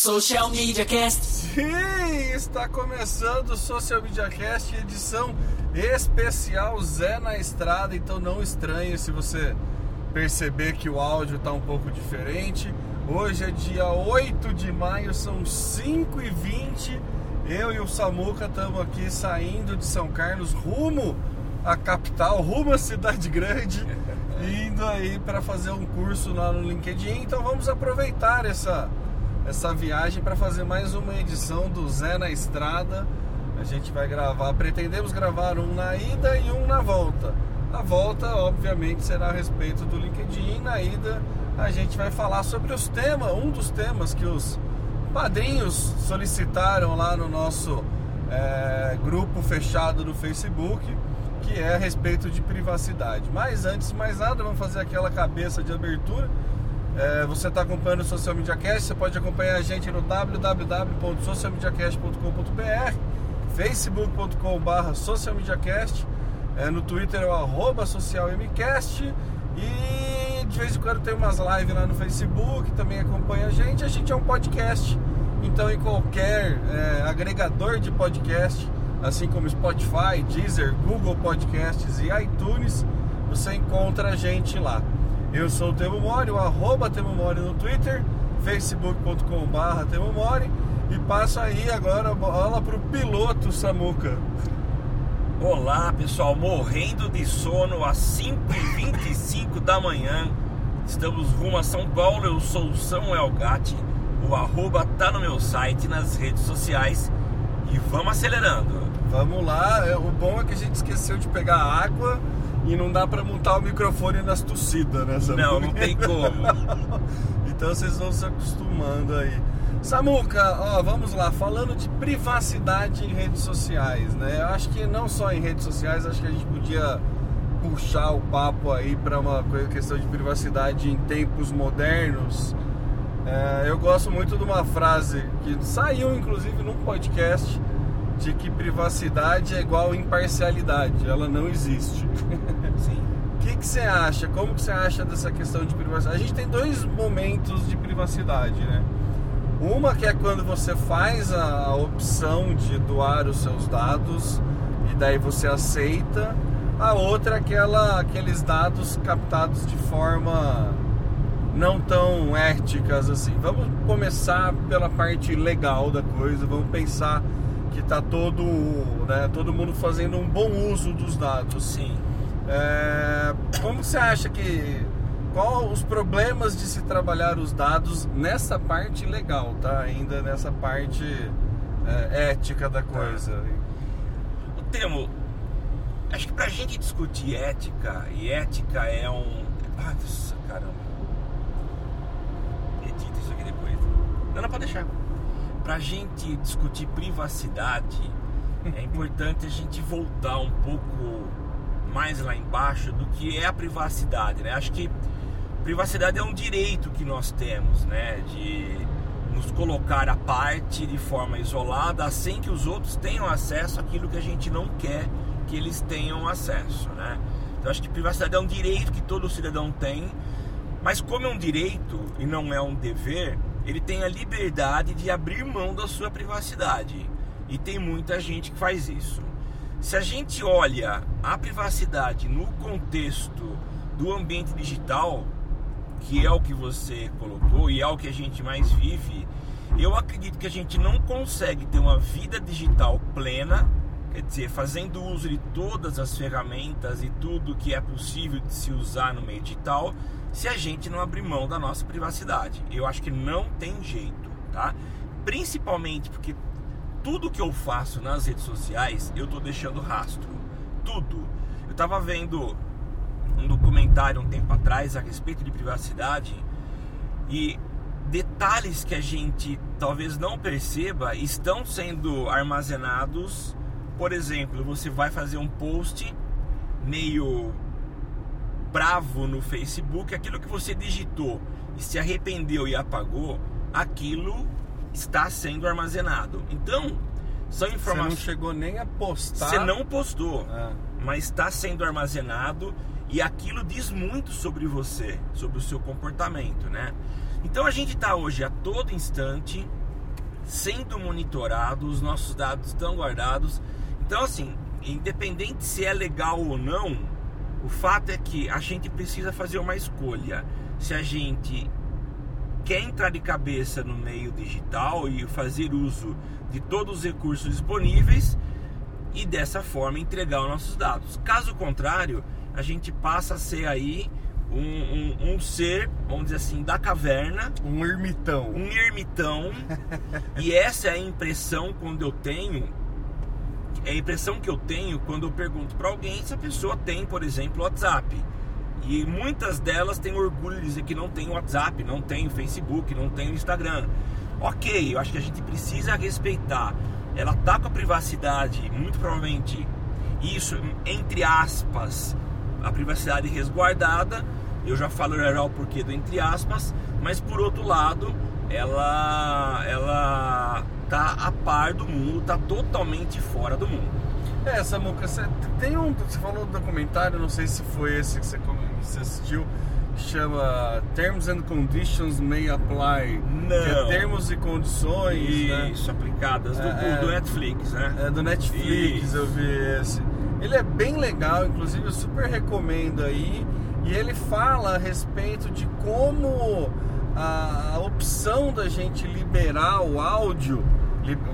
Social Media Cast. Sim, está começando o Social Media Cast, edição especial Zé na Estrada, então não estranhe se você perceber que o áudio está um pouco diferente. Hoje é dia 8 de maio, são 5h20. Eu e o Samuca estamos aqui saindo de São Carlos rumo à capital, rumo à cidade grande, indo aí para fazer um curso lá no LinkedIn. Então vamos aproveitar essa essa viagem para fazer mais uma edição do Zé na Estrada. A gente vai gravar, pretendemos gravar um na ida e um na volta. A volta, obviamente, será a respeito do LinkedIn. Na ida, a gente vai falar sobre os temas, um dos temas que os padrinhos solicitaram lá no nosso é, grupo fechado do Facebook, que é a respeito de privacidade. Mas antes de mais nada, vamos fazer aquela cabeça de abertura. É, você está acompanhando o Social Media Cast, você pode acompanhar a gente no www.socialmediacast.com.br, facebook.com.br socialmediacast, é, no Twitter é o arroba socialmcast e de vez em quando tem umas lives lá no Facebook, também acompanha a gente. A gente é um podcast, então em qualquer é, agregador de podcast, assim como Spotify, Deezer, Google Podcasts e iTunes, você encontra a gente lá. Eu sou o Temo Mori, o arroba Temo Mori no Twitter, facebook.com.br Temo Mori e passo aí agora a bola pro piloto Samuca. Olá pessoal, morrendo de sono às 5h25 da manhã. Estamos rumo a São Paulo, eu sou o Samuel Gatti, o arroba tá no meu site, nas redes sociais e vamos acelerando. Vamos lá, o bom é que a gente esqueceu de pegar água e não dá para montar o microfone nas tossidas, né, Samuca? Não, não tem como. então vocês vão se acostumando aí. Samuca, ó, vamos lá, falando de privacidade em redes sociais, né? Eu acho que não só em redes sociais, acho que a gente podia puxar o papo aí para uma questão de privacidade em tempos modernos. É, eu gosto muito de uma frase que saiu inclusive num podcast de que privacidade é igual imparcialidade, ela não existe. Sim. O que, que você acha? Como que você acha dessa questão de privacidade? A gente tem dois momentos de privacidade, né? Uma que é quando você faz a opção de doar os seus dados e daí você aceita. A outra é aquela, aqueles dados captados de forma não tão éticas assim. Vamos começar pela parte legal da coisa, vamos pensar que está todo, né, todo mundo fazendo um bom uso dos dados. Sim. É, como você acha que qual os problemas de se trabalhar os dados nessa parte legal, tá? Ainda nessa parte é, ética da coisa. O termo, acho que pra gente discutir ética, e ética é um. Ah, nossa, caramba. Edita isso aqui depois. Não, não pode deixar. Pra gente discutir privacidade, é importante a gente voltar um pouco mais lá embaixo do que é a privacidade, né? Acho que privacidade é um direito que nós temos, né? De nos colocar à parte de forma isolada, sem que os outros tenham acesso àquilo que a gente não quer que eles tenham acesso, né? Então acho que privacidade é um direito que todo cidadão tem, mas como é um direito e não é um dever, ele tem a liberdade de abrir mão da sua privacidade. E tem muita gente que faz isso. Se a gente olha a privacidade no contexto do ambiente digital, que é o que você colocou e é o que a gente mais vive, eu acredito que a gente não consegue ter uma vida digital plena, quer dizer, fazendo uso de todas as ferramentas e tudo que é possível de se usar no meio digital, se a gente não abrir mão da nossa privacidade. Eu acho que não tem jeito, tá? Principalmente porque tudo que eu faço nas redes sociais, eu tô deixando rastro. Tudo. Eu tava vendo um documentário um tempo atrás a respeito de privacidade e detalhes que a gente talvez não perceba estão sendo armazenados. Por exemplo, você vai fazer um post meio bravo no Facebook, aquilo que você digitou e se arrependeu e apagou, aquilo está sendo armazenado. Então, são informações. Você não chegou nem a postar. Você não postou, é. mas está sendo armazenado e aquilo diz muito sobre você, sobre o seu comportamento, né? Então a gente está hoje a todo instante sendo monitorado, os nossos dados estão guardados. Então, assim, independente se é legal ou não, o fato é que a gente precisa fazer uma escolha. Se a gente quer entrar de cabeça no meio digital e fazer uso de todos os recursos disponíveis e dessa forma entregar os nossos dados. Caso contrário, a gente passa a ser aí um, um, um, ser, vamos dizer assim, da caverna. Um ermitão. Um ermitão. e essa é a impressão quando eu tenho. É a impressão que eu tenho quando eu pergunto para alguém se a pessoa tem, por exemplo, WhatsApp. E muitas delas têm orgulho de dizer que não tem WhatsApp, não tem Facebook, não tem Instagram. Ok, eu acho que a gente precisa respeitar. Ela tá com a privacidade, muito provavelmente, isso, entre aspas, a privacidade resguardada. Eu já falo já o porquê do entre aspas, mas por outro lado, ela ela tá a par do mundo, tá totalmente fora do mundo. É, Samuca, você tem um. Você falou do documentário, não sei se foi esse que você, você assistiu, que chama Terms and Conditions May Apply. Não. Que é termos e condições. Isso, né? aplicadas do, É, do é. Netflix, né? É do Netflix, Isso. eu vi esse. Ele é bem legal, inclusive eu super recomendo aí. E ele fala a respeito de como a, opção da gente liberar o áudio,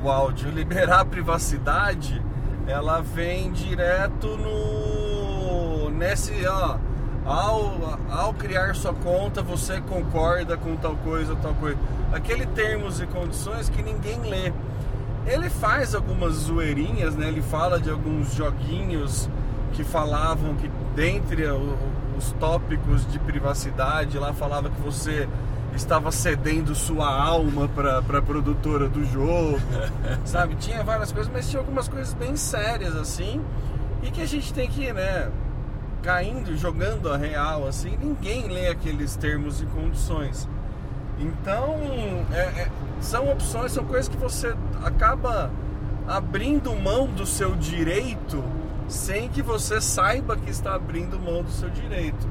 o áudio, liberar a privacidade, ela vem direto no nesse, ó, ao, ao criar sua conta, você concorda com tal coisa, tal coisa. Aquele termos e condições que ninguém lê. Ele faz algumas zoeirinhas, né? Ele fala de alguns joguinhos que falavam que dentre os tópicos de privacidade lá falava que você estava cedendo sua alma para a produtora do jogo, sabe? Tinha várias coisas, mas tinha algumas coisas bem sérias assim e que a gente tem que, né? Caindo, jogando a real assim, ninguém lê aqueles termos e condições. Então, é- é- são opções, são coisas que você acaba abrindo mão do seu direito sem que você saiba que está abrindo mão do seu direito.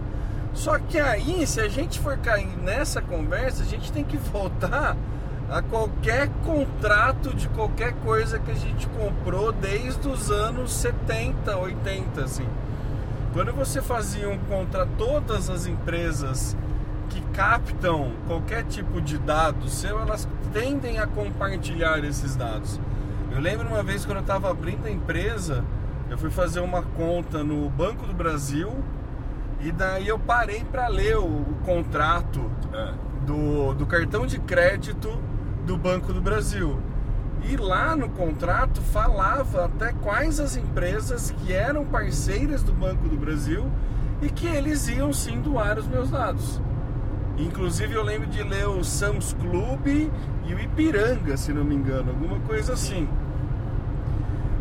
Só que aí, se a gente for cair nessa conversa, a gente tem que voltar a qualquer contrato de qualquer coisa que a gente comprou desde os anos 70, 80, assim. Quando você fazia um contra todas as empresas que captam qualquer tipo de dado seu, elas tendem a compartilhar esses dados. Eu lembro uma vez quando eu estava abrindo a empresa, eu fui fazer uma conta no Banco do Brasil e daí eu parei para ler o, o contrato É. do, do cartão de crédito do Banco do Brasil. E lá no contrato falava até quais as empresas que eram parceiras do Banco do Brasil e que eles iam sim doar os meus dados. Inclusive eu lembro de ler o Sam's Club e o Ipiranga, se não me engano, alguma coisa assim.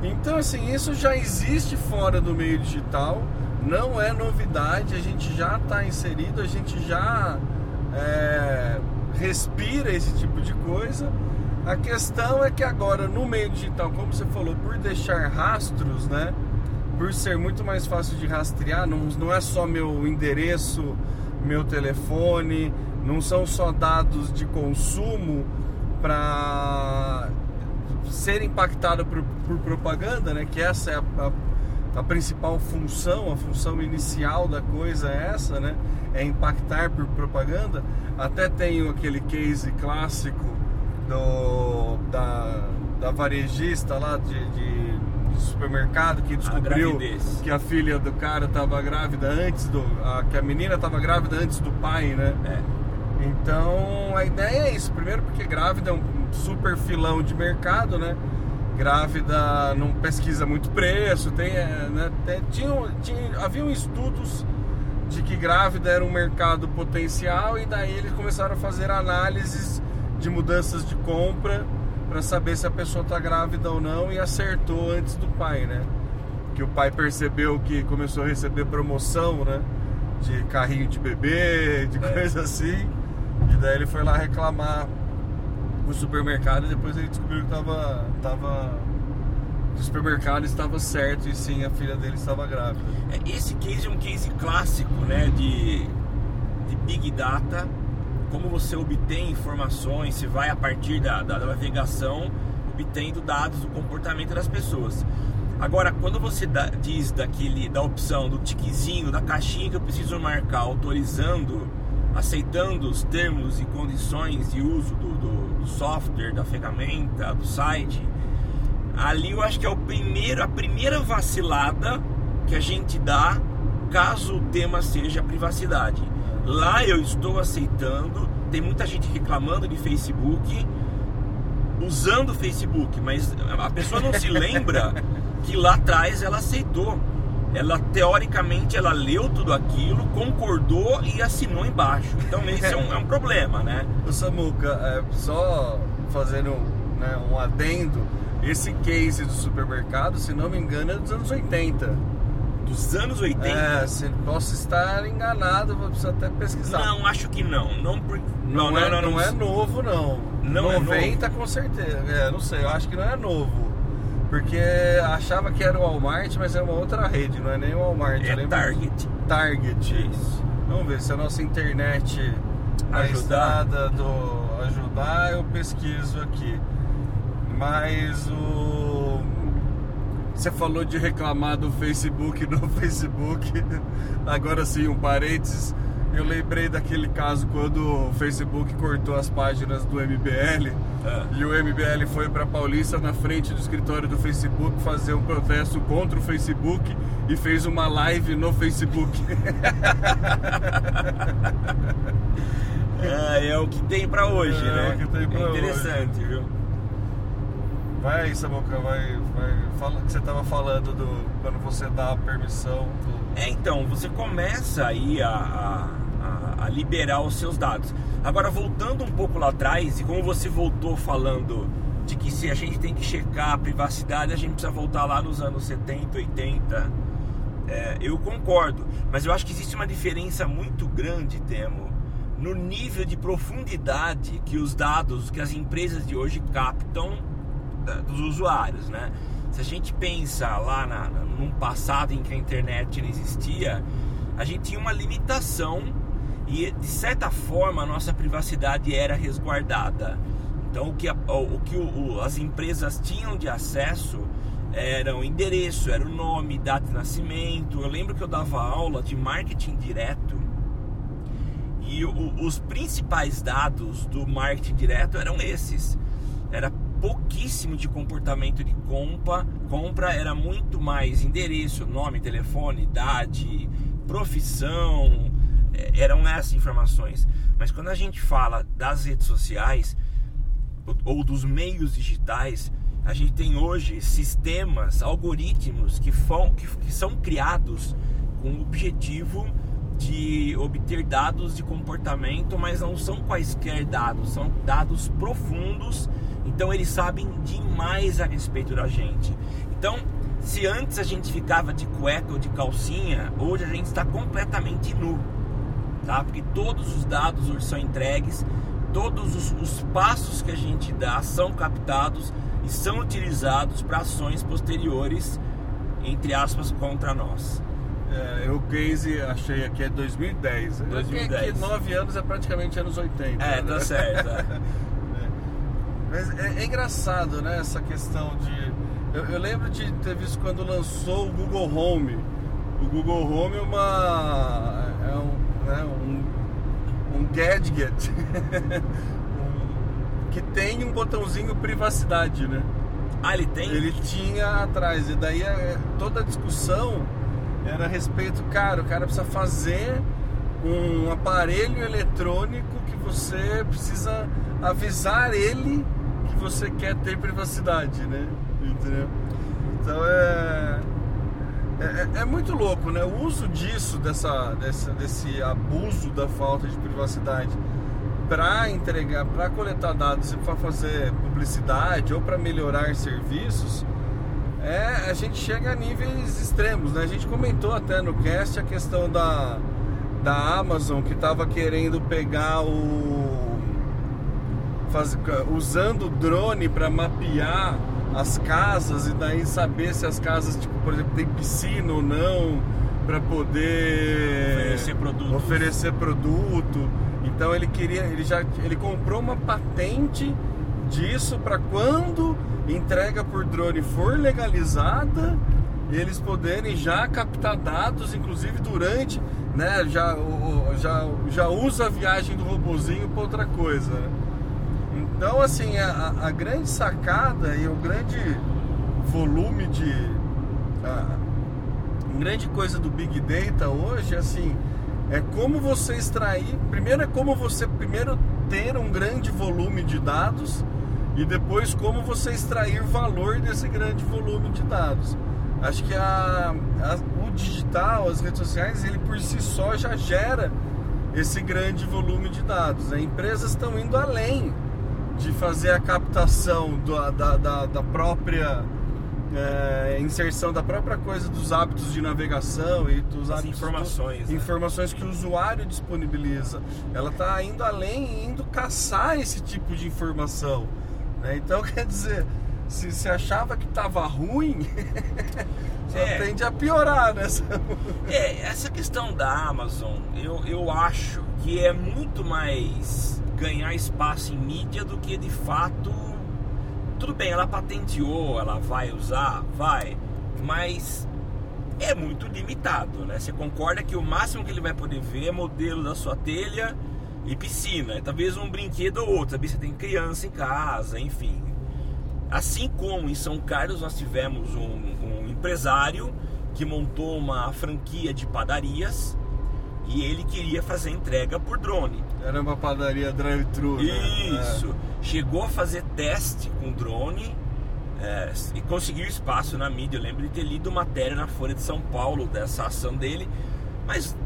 Então assim, isso já existe fora do meio digital, não é novidade, a gente já está inserido, a gente já é, respira esse tipo de coisa. A questão é que agora no meio digital, como você falou, por deixar rastros, né? Por ser muito mais fácil de rastrear, não, não é só meu endereço, meu telefone, não são só dados de consumo para ser impactado por, por propaganda, né? Que essa é a, a, a principal função, a função inicial da coisa é essa, né? É impactar por propaganda. Até tenho aquele case clássico do, da, da varejista lá de, de, de supermercado que descobriu gravidez. que a filha do cara estava grávida antes do. A, que a menina estava grávida antes do pai, né? É. Então a ideia é isso. Primeiro porque grávida é um super filão de mercado, né? Grávida não pesquisa muito preço, tem, é, né? tem tinha, tinha, haviam estudos de que grávida era um mercado potencial e daí eles começaram a fazer análises de mudanças de compra para saber se a pessoa está grávida ou não e acertou antes do pai, né? Que o pai percebeu que começou a receber promoção, né? De carrinho de bebê, de coisa assim. E daí ele foi lá reclamar no supermercado e depois ele descobriu que tava, tava o supermercado estava certo e sim a filha dele estava grávida. É, Esse case é um case clássico, né, de, de Big Data como você obtém informações, se vai a partir da, da navegação, obtendo dados do comportamento das pessoas. Agora, quando você dá, diz daquele, da opção do tiquezinho, da caixinha que eu preciso marcar, autorizando, aceitando os termos e condições de uso do, do, do software, da ferramenta, do site, ali eu acho que é o primeiro, a primeira vacilada que a gente dá caso o tema seja privacidade. Lá eu estou aceitando, tem muita gente reclamando de Facebook, usando o Facebook, mas a pessoa não se lembra que lá atrás ela aceitou. Ela teoricamente ela leu tudo aquilo, concordou e assinou embaixo. Então esse é um, é um problema, né? O Samuca, é, só fazendo né, um adendo, esse case do supermercado, se não me engano, é dos anos 80. Dos anos 80? É, se posso estar enganado, vou precisar até pesquisar. Não, acho que não. Não, por... não, não, é, não, não, não, é novo, não. Não 90 é novo. com certeza. É, não sei, eu acho que não é novo. Porque achava que era o Walmart, mas é uma outra rede, não é nem o Walmart. É Target. Target. Isso. Vamos ver se a nossa internet ajudada do ajudar, eu pesquiso aqui. Mas o você falou de reclamar do Facebook no Facebook. Agora sim, um parênteses eu lembrei daquele caso quando o Facebook cortou as páginas do MBL é. e o MBL foi para Paulista na frente do escritório do Facebook fazer um protesto contra o Facebook e fez uma live no Facebook. é, é o que tem para hoje, é, né? É o que tem pra é interessante, hoje. viu? Vai aí, Samuca, vai, vai. Fala que você estava falando do. Quando você dá a permissão do... É, então, você começa aí a, a a, liberar os seus dados. Agora, voltando um pouco lá atrás, e como você voltou falando de que se a gente tem que checar a privacidade, a gente precisa voltar lá nos anos 70, 80. É, eu concordo, mas eu acho que existe uma diferença muito grande, Temo, no nível de profundidade que os dados, que as empresas de hoje captam dos usuários, né? Se a gente pensa lá na, num passado em que a internet não existia, a gente tinha uma limitação e de certa forma a nossa privacidade era resguardada. Então o que, a, o, que o, as empresas tinham de acesso era o endereço, era o nome, data de nascimento. Eu lembro que eu dava aula de marketing direto e o, os principais dados do marketing direto eram esses. Era pouquíssimo de comportamento de compra, compra era muito mais endereço, nome, telefone, idade, profissão, eram essas informações. Mas quando a gente fala das redes sociais ou dos meios digitais, a gente tem hoje sistemas, algoritmos que, fão, que, que são criados com o objetivo de obter dados de comportamento, mas não são quaisquer dados, são dados profundos. Então eles sabem demais a respeito da gente. Então, se antes a gente ficava de cueca ou de calcinha, hoje a gente está completamente nu tá? Porque todos os dados hoje são entregues, todos os, os passos que a gente dá são captados e são utilizados para ações posteriores, entre aspas, contra nós. É, o case achei aqui é 2010. 2010. Aqui, 9 anos é praticamente anos 80. É, né? tá certo. É. é. Mas é, é, engraçado, né, essa questão de. Eu, eu, lembro de ter visto quando lançou o Google Home. O Google Home é uma. Né? um, um gadget um, que tem um botãozinho privacidade, né? Ah, ele tem? Ele tinha atrás, e daí é, toda a discussão era a respeito, cara, o cara precisa fazer um aparelho eletrônico que você precisa avisar ele que você quer ter privacidade, né? Entendeu? Então é é, é, é, muito louco, né? O uso disso, dessa, dessa, desse abuso da falta de privacidade para entregar, para coletar dados e para fazer publicidade ou para melhorar serviços, é, a gente chega a níveis extremos, né? A gente comentou até no cast a questão da, da Amazon que estava querendo pegar o. Faz, usando o drone para mapear as casas e daí saber se as casas, tipo, por exemplo, tem piscina ou não, para poder oferecer produto. oferecer produto. Então ele queria, ele já ele comprou uma patente disso para quando entrega por drone for legalizada, eles poderem já captar dados, inclusive durante, né, já, já, já usa a viagem do robozinho para outra coisa. Né? Então, assim, a, a, grande sacada e o grande volume de. A, grande coisa do Big Data hoje, assim, é como você extrair. Primeiro é como você primeiro ter um grande volume de dados e depois como você extrair valor desse grande volume de dados. Acho que a, a, o digital, as redes sociais, ele por si só já gera esse grande volume de dados. Né? Empresas estão indo além de fazer a captação do, da, da, da, própria é, inserção da própria coisa dos hábitos de navegação e dos As hábitos informações, do, né? informações que o usuário disponibiliza. Ela está indo além, indo caçar esse tipo de informação. Né? Então, quer dizer, se você achava que estava ruim, só é. tende a piorar nessa. É, essa questão da Amazon, eu, eu acho que é muito mais ganhar espaço em mídia do que de fato. Tudo bem, ela patenteou, ela vai usar, vai, mas é muito limitado, né? Você concorda que o máximo que ele vai poder ver é modelo da sua telha e piscina, talvez um brinquedo ou outro, talvez você tem criança em casa, enfim. Assim como em São Carlos nós tivemos um, um empresário que montou uma franquia de padarias e ele queria fazer entrega por drone. Era uma padaria drive-thru. Né? Isso. É. Chegou a fazer teste com drone é, e conseguiu espaço na mídia. Eu lembro de ter lido matéria na Folha de São Paulo dessa ação dele, mas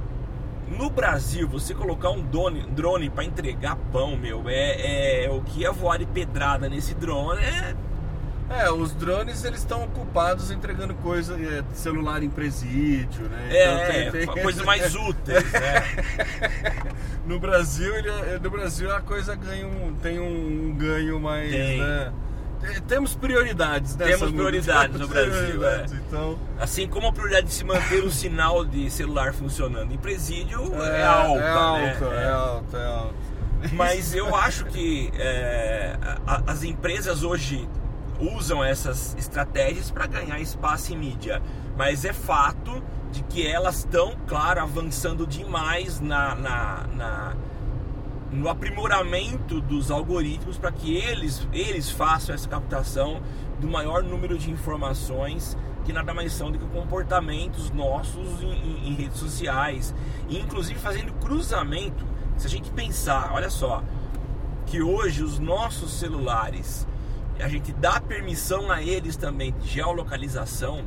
no Brasil, você colocar um drone, drone para entregar pão, meu, é, é, o que é voar de pedrada nesse drone é. É, os drones eles estão ocupados entregando coisa, é, celular em presídio, né? É, então, tem, tem... coisas mais úteis, né? no Brasil, ele, é, no Brasil a coisa ganha um, tem um ganho mais, tem. né? Temos prioridades, né? Temos prioridades no Brasil. Prioridades, é. então... Assim como a prioridade de se manter o sinal de celular funcionando em presídio é, é alta. É alta, né? é alta, é alta. Mas eu acho que é, as empresas hoje usam essas estratégias para ganhar espaço em mídia. Mas é fato de que elas estão, claro, avançando demais na, na, na no aprimoramento dos algoritmos para que eles, eles façam essa captação do maior número de informações que nada mais são do que comportamentos nossos em, em, em redes sociais, e inclusive fazendo cruzamento. Se a gente pensar, olha só, que hoje os nossos celulares, a gente dá permissão a eles também de geolocalização,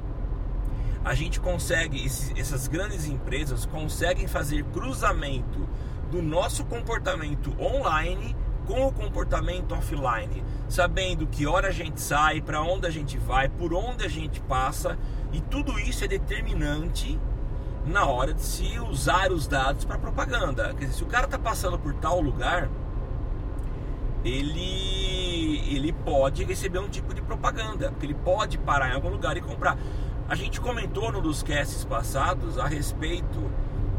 a gente consegue, esses, essas grandes empresas conseguem fazer cruzamento do nosso comportamento online com o comportamento offline, sabendo que hora a gente sai, para onde a gente vai, por onde a gente passa, e tudo isso é determinante na hora de se usar os dados para propaganda. Quer dizer, se o cara está passando por tal lugar, ele ele pode receber um tipo de propaganda, porque ele pode parar em algum lugar e comprar. A gente comentou no dos casts passados a respeito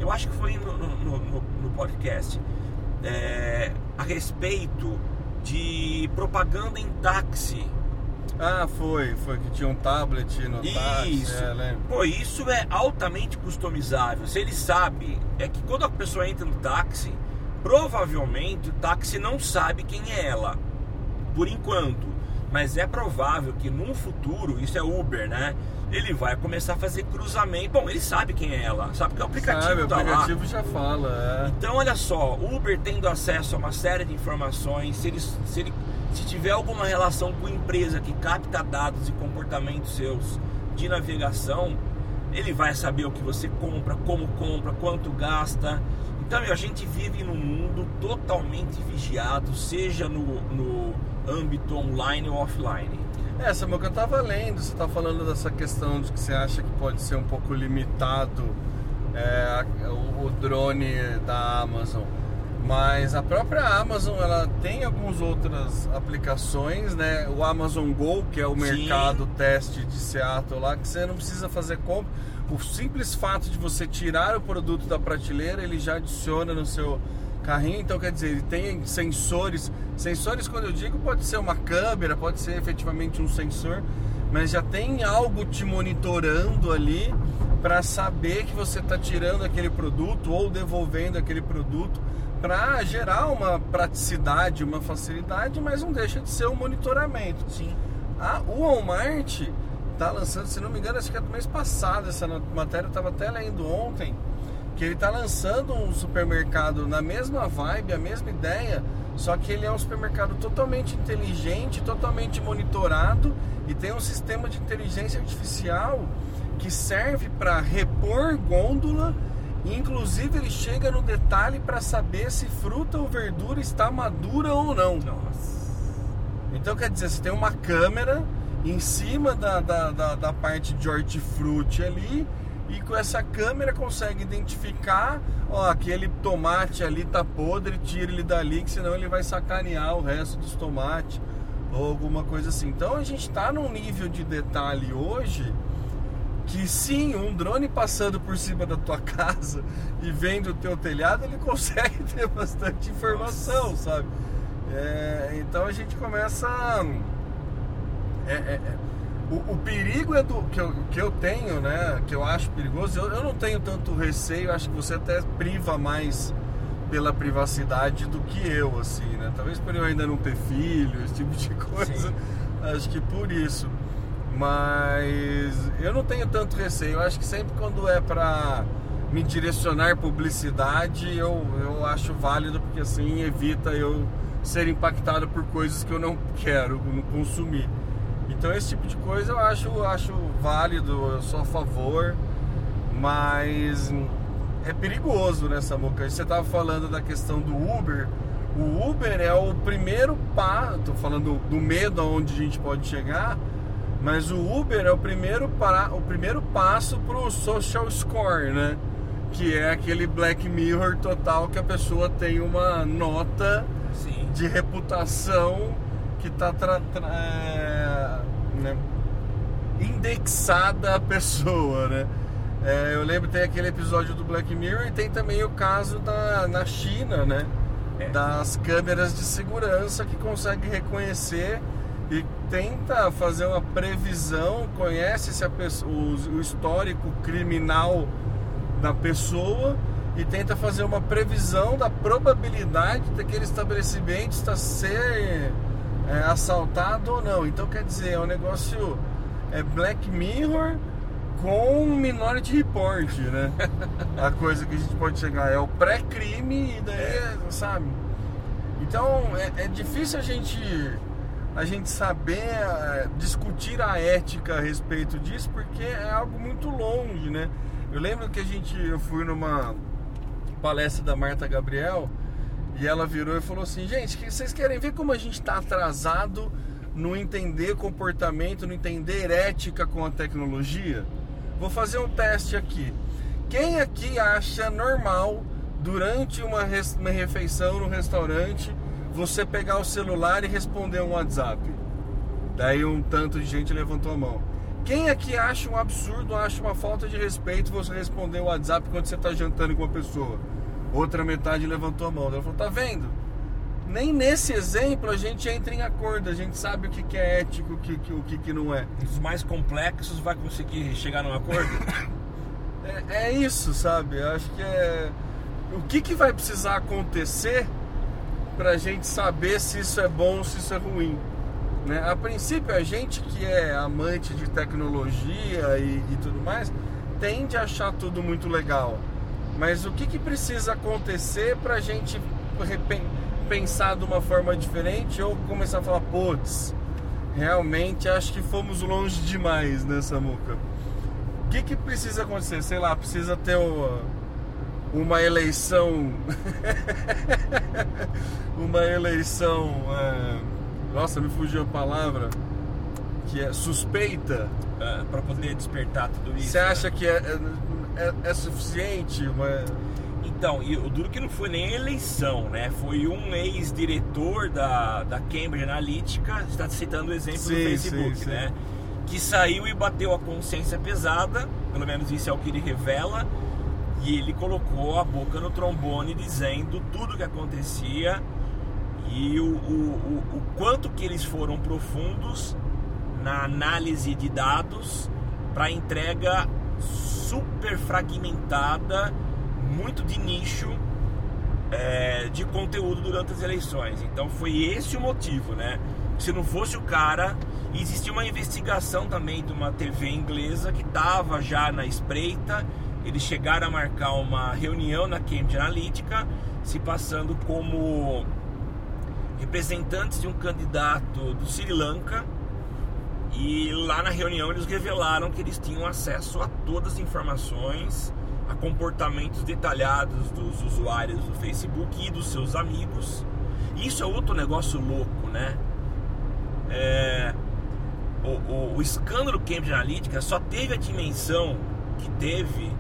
eu acho que foi no, no, no, no podcast, é, a respeito de propaganda em táxi. Ah, foi, foi que tinha um tablet no isso. táxi. Isso. É, Pô, isso é altamente customizável. Se ele sabe, é que quando a pessoa entra no táxi, provavelmente o táxi não sabe quem é ela. Por enquanto. Mas é provável que num futuro, isso é Uber, né? ele vai começar a fazer cruzamento. Bom, ele sabe quem é ela, sabe que o aplicativo sabe, tá o aplicativo lá. já fala. É. Então, olha só, Uber tendo acesso a uma série de informações, se ele, se ele se tiver alguma relação com empresa que capta dados e comportamentos seus de navegação, ele vai saber o que você compra, como compra, quanto gasta. Então, a gente vive num mundo totalmente vigiado, seja no, no âmbito online ou offline. É, Samuel, que eu tava lendo, você tá falando dessa questão de que você acha que pode ser um pouco limitado é, o, o, drone da Amazon. Mas a própria Amazon, ela tem algumas outras aplicações, né? O Amazon Go, que é o mercado Sim. teste de Seattle lá, que você não precisa fazer compra. O simples fato de você tirar o produto da prateleira, ele já adiciona no seu Carrinho, então quer dizer, ele tem sensores. Sensores, quando eu digo, pode ser uma câmera, pode ser efetivamente um sensor, mas já tem algo te monitorando ali para saber que você está tirando aquele produto ou devolvendo aquele produto para gerar uma praticidade, uma facilidade, mas não deixa de ser um monitoramento. Sim. Ah, o Walmart está lançando, se não me engano, acho que é do mês passado, essa matéria eu estava até lendo ontem, que ele está lançando um supermercado na mesma vibe, a mesma ideia, só que ele é um supermercado totalmente inteligente, totalmente monitorado e tem um sistema de inteligência artificial que serve para repor gôndola. Inclusive ele chega no detalhe para saber se fruta ou verdura está madura ou não. Nossa. Então quer dizer, você tem uma câmera em cima da, da, da, da parte de hortifruti ali e com essa câmera consegue identificar, ó, aquele tomate ali tá podre, tira ele dali, que senão ele vai sacanear o resto dos tomates ou alguma coisa assim. Então a gente está num nível de detalhe hoje que sim, um drone passando por cima da tua casa e vendo o teu telhado, ele consegue ter bastante informação, Nossa. sabe? É, então a gente começa. É, é, é o, o, perigo é do que eu, que eu tenho, né? Que eu acho perigoso. Eu, eu não tenho tanto receio. Acho que você até priva mais pela privacidade do que eu, assim, né? Talvez por eu ainda não ter filho, esse tipo de coisa. Sim. Acho que por isso. Mas eu não tenho tanto receio. Eu acho que sempre quando é para me direcionar publicidade, eu, eu acho válido, porque assim evita eu ser impactado por coisas que eu não quero consumir. Então esse tipo de coisa eu acho, acho válido, eu sou a favor, mas é perigoso nessa né, moca. Você estava falando da questão do Uber. O Uber é o primeiro passo, estou falando do medo aonde a gente pode chegar, mas o Uber é o primeiro, para, o primeiro passo para o social score, né? Que é aquele Black Mirror total que a pessoa tem uma nota Sim. de reputação que está é, né, indexada a pessoa, né? É, eu lembro tem aquele episódio do Black Mirror e tem também o caso da na China, né? É. Das câmeras de segurança que consegue reconhecer e tenta fazer uma previsão, conhece se a pessoa, o, o histórico criminal da pessoa e tenta fazer uma previsão da probabilidade daquele estabelecimento estar ser é, assaltado ou não. Então quer dizer, é um negócio é Black Mirror com Minority Report, né? a coisa que a gente pode chegar é o pré-crime e daí, é. sabe? Então é, é, difícil a gente a gente saber é, discutir a ética a respeito disso porque é algo muito longe, né? Eu lembro que a gente eu fui numa palestra da Marta Gabriel e ela virou e falou assim: gente, vocês querem ver como a gente está atrasado no entender comportamento, no entender ética com a tecnologia? Vou fazer um teste aqui. Quem aqui acha normal durante uma, uma refeição no restaurante você pegar o celular e responder um WhatsApp? Daí um tanto de gente levantou a mão. Quem aqui acha um absurdo, acha uma falta de respeito você responder o WhatsApp quando você está jantando com uma pessoa? Outra metade levantou a mão. Ela falou: tá vendo? Nem nesse exemplo a gente entra em acordo, a gente sabe o que, que é ético, o que, que, o que, que não é. Os mais complexos vai conseguir chegar num acordo? é, é, isso, sabe? Eu acho que é. O que, que vai precisar acontecer para a gente saber se isso é bom ou se isso é ruim? Né? A princípio, a gente que é amante de tecnologia e, e tudo mais tende a achar tudo muito legal. Mas o que, que precisa acontecer para a gente pensar de uma forma diferente ou começar a falar, putz, realmente acho que fomos longe demais nessa muca. O que, que precisa acontecer? Sei lá, precisa ter uma, uma eleição. uma eleição. É... Nossa, me fugiu a palavra. Que é suspeita. É, para poder despertar tudo isso. Você acha né? que é, é é, suficiente? Uma... Então, e o duro que não foi nem eleição, né? Foi um ex-diretor da, da Cambridge Analytica, está citando o exemplo sim, do Facebook, sim, sim. né? Que saiu e bateu a consciência pesada, pelo menos isso é o que ele revela, E ele colocou a boca no trombone dizendo tudo o que acontecia e o, o, o, o quanto que eles foram profundos na análise de dados para entrega super fragmentada, muito de nicho é, de conteúdo durante as eleições. Então foi esse o motivo, né? Se não fosse o cara, existia uma investigação também de uma TV inglesa que estava já na espreita. Eles chegaram a marcar uma reunião na Cambridge Analytica, se passando como representantes de um candidato do Sri Lanka. E lá na reunião eles revelaram que eles tinham acesso a todas as informações a comportamentos detalhados dos usuários do Facebook e dos seus amigos. Isso é outro negócio louco, né? É, o, o, o, escândalo Cambridge Analytica só teve a dimensão que teve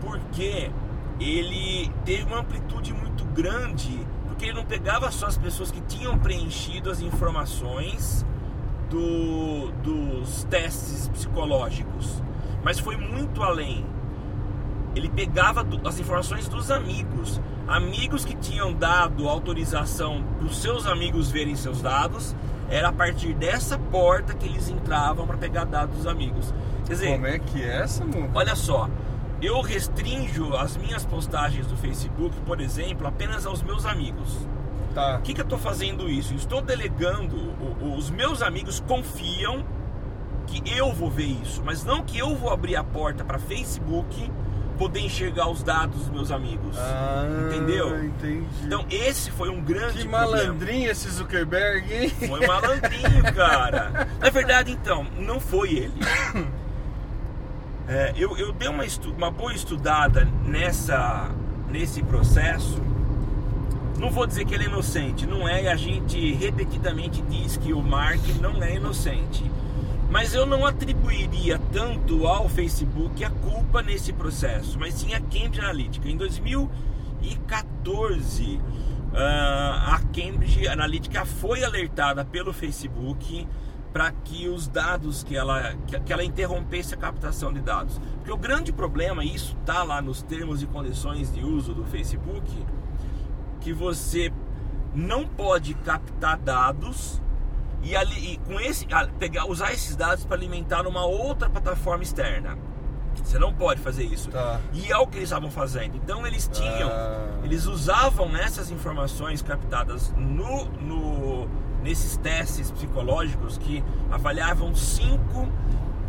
porque ele teve uma amplitude muito grande, porque ele não pegava só as pessoas que tinham preenchido as informações do, dos testes psicológicos, mas foi muito além ele pegava as informações dos amigos. Amigos que tinham dado autorização para os seus amigos verem seus dados, era a partir dessa porta que eles entravam para pegar dados dos amigos. Quer dizer, como é que é essa, mano? Olha só, eu restringo as minhas postagens do Facebook, por exemplo, apenas aos meus amigos. Tá. O que, que eu estou fazendo isso? Estou delegando, os meus amigos confiam que eu vou ver isso, mas não que eu vou abrir a porta para Facebook poder enxergar os dados dos meus amigos. Ah, entendeu? Entendi. Então esse foi um grande Que problema. malandrinho esse Zuckerberg, hein? Foi malandrinho, cara. Na verdade, então, não foi ele. É, eu, eu dei uma, estu uma boa estudada nessa, nesse processo. Não vou dizer que ele é inocente, não é. A gente repetidamente diz que o Mark não é inocente. Mas eu não atribuiria tanto ao Facebook a culpa nesse processo, mas sim a Cambridge Analytica. Em 2014, ah, a Cambridge Analytica foi alertada pelo Facebook para que os dados que ela que ela interrompesse a captação de dados. Porque o grande problema, e isso está lá nos termos e condições de uso do Facebook, que você não pode captar dados e, ali, e com esse pegar usar esses dados para alimentar uma outra plataforma externa. Você não pode fazer isso. Tá. E é o que eles estavam fazendo. Então eles tinham, Ah. eles usavam essas informações captadas no, no nesses testes psicológicos que avaliavam cinco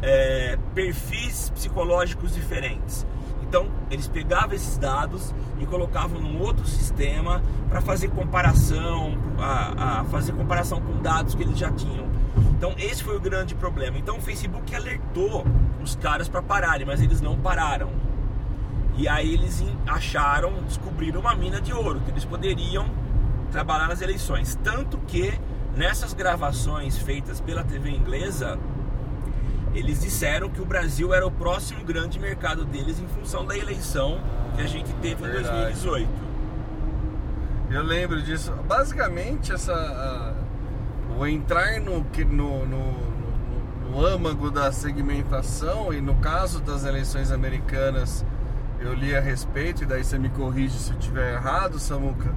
é, perfis psicológicos diferentes. Então eles pegavam esses dados e colocavam num outro sistema para fazer comparação, a, a fazer comparação com dados que eles já tinham. Então esse foi o grande problema. Então o Facebook alertou os caras para pararem, mas eles não pararam. E aí eles acharam, descobriram uma mina de ouro que eles poderiam trabalhar nas eleições. Tanto que nessas gravações feitas pela TV inglesa, eles disseram que o Brasil era o próximo grande mercado deles em função da eleição que a gente teve em Verdade. 2018. Eu lembro disso. Basicamente, essa, o entrar no, no, no- no âmago da segmentação, e no caso das eleições americanas, eu li a respeito, e daí você me corrige se eu estiver errado, Samuca.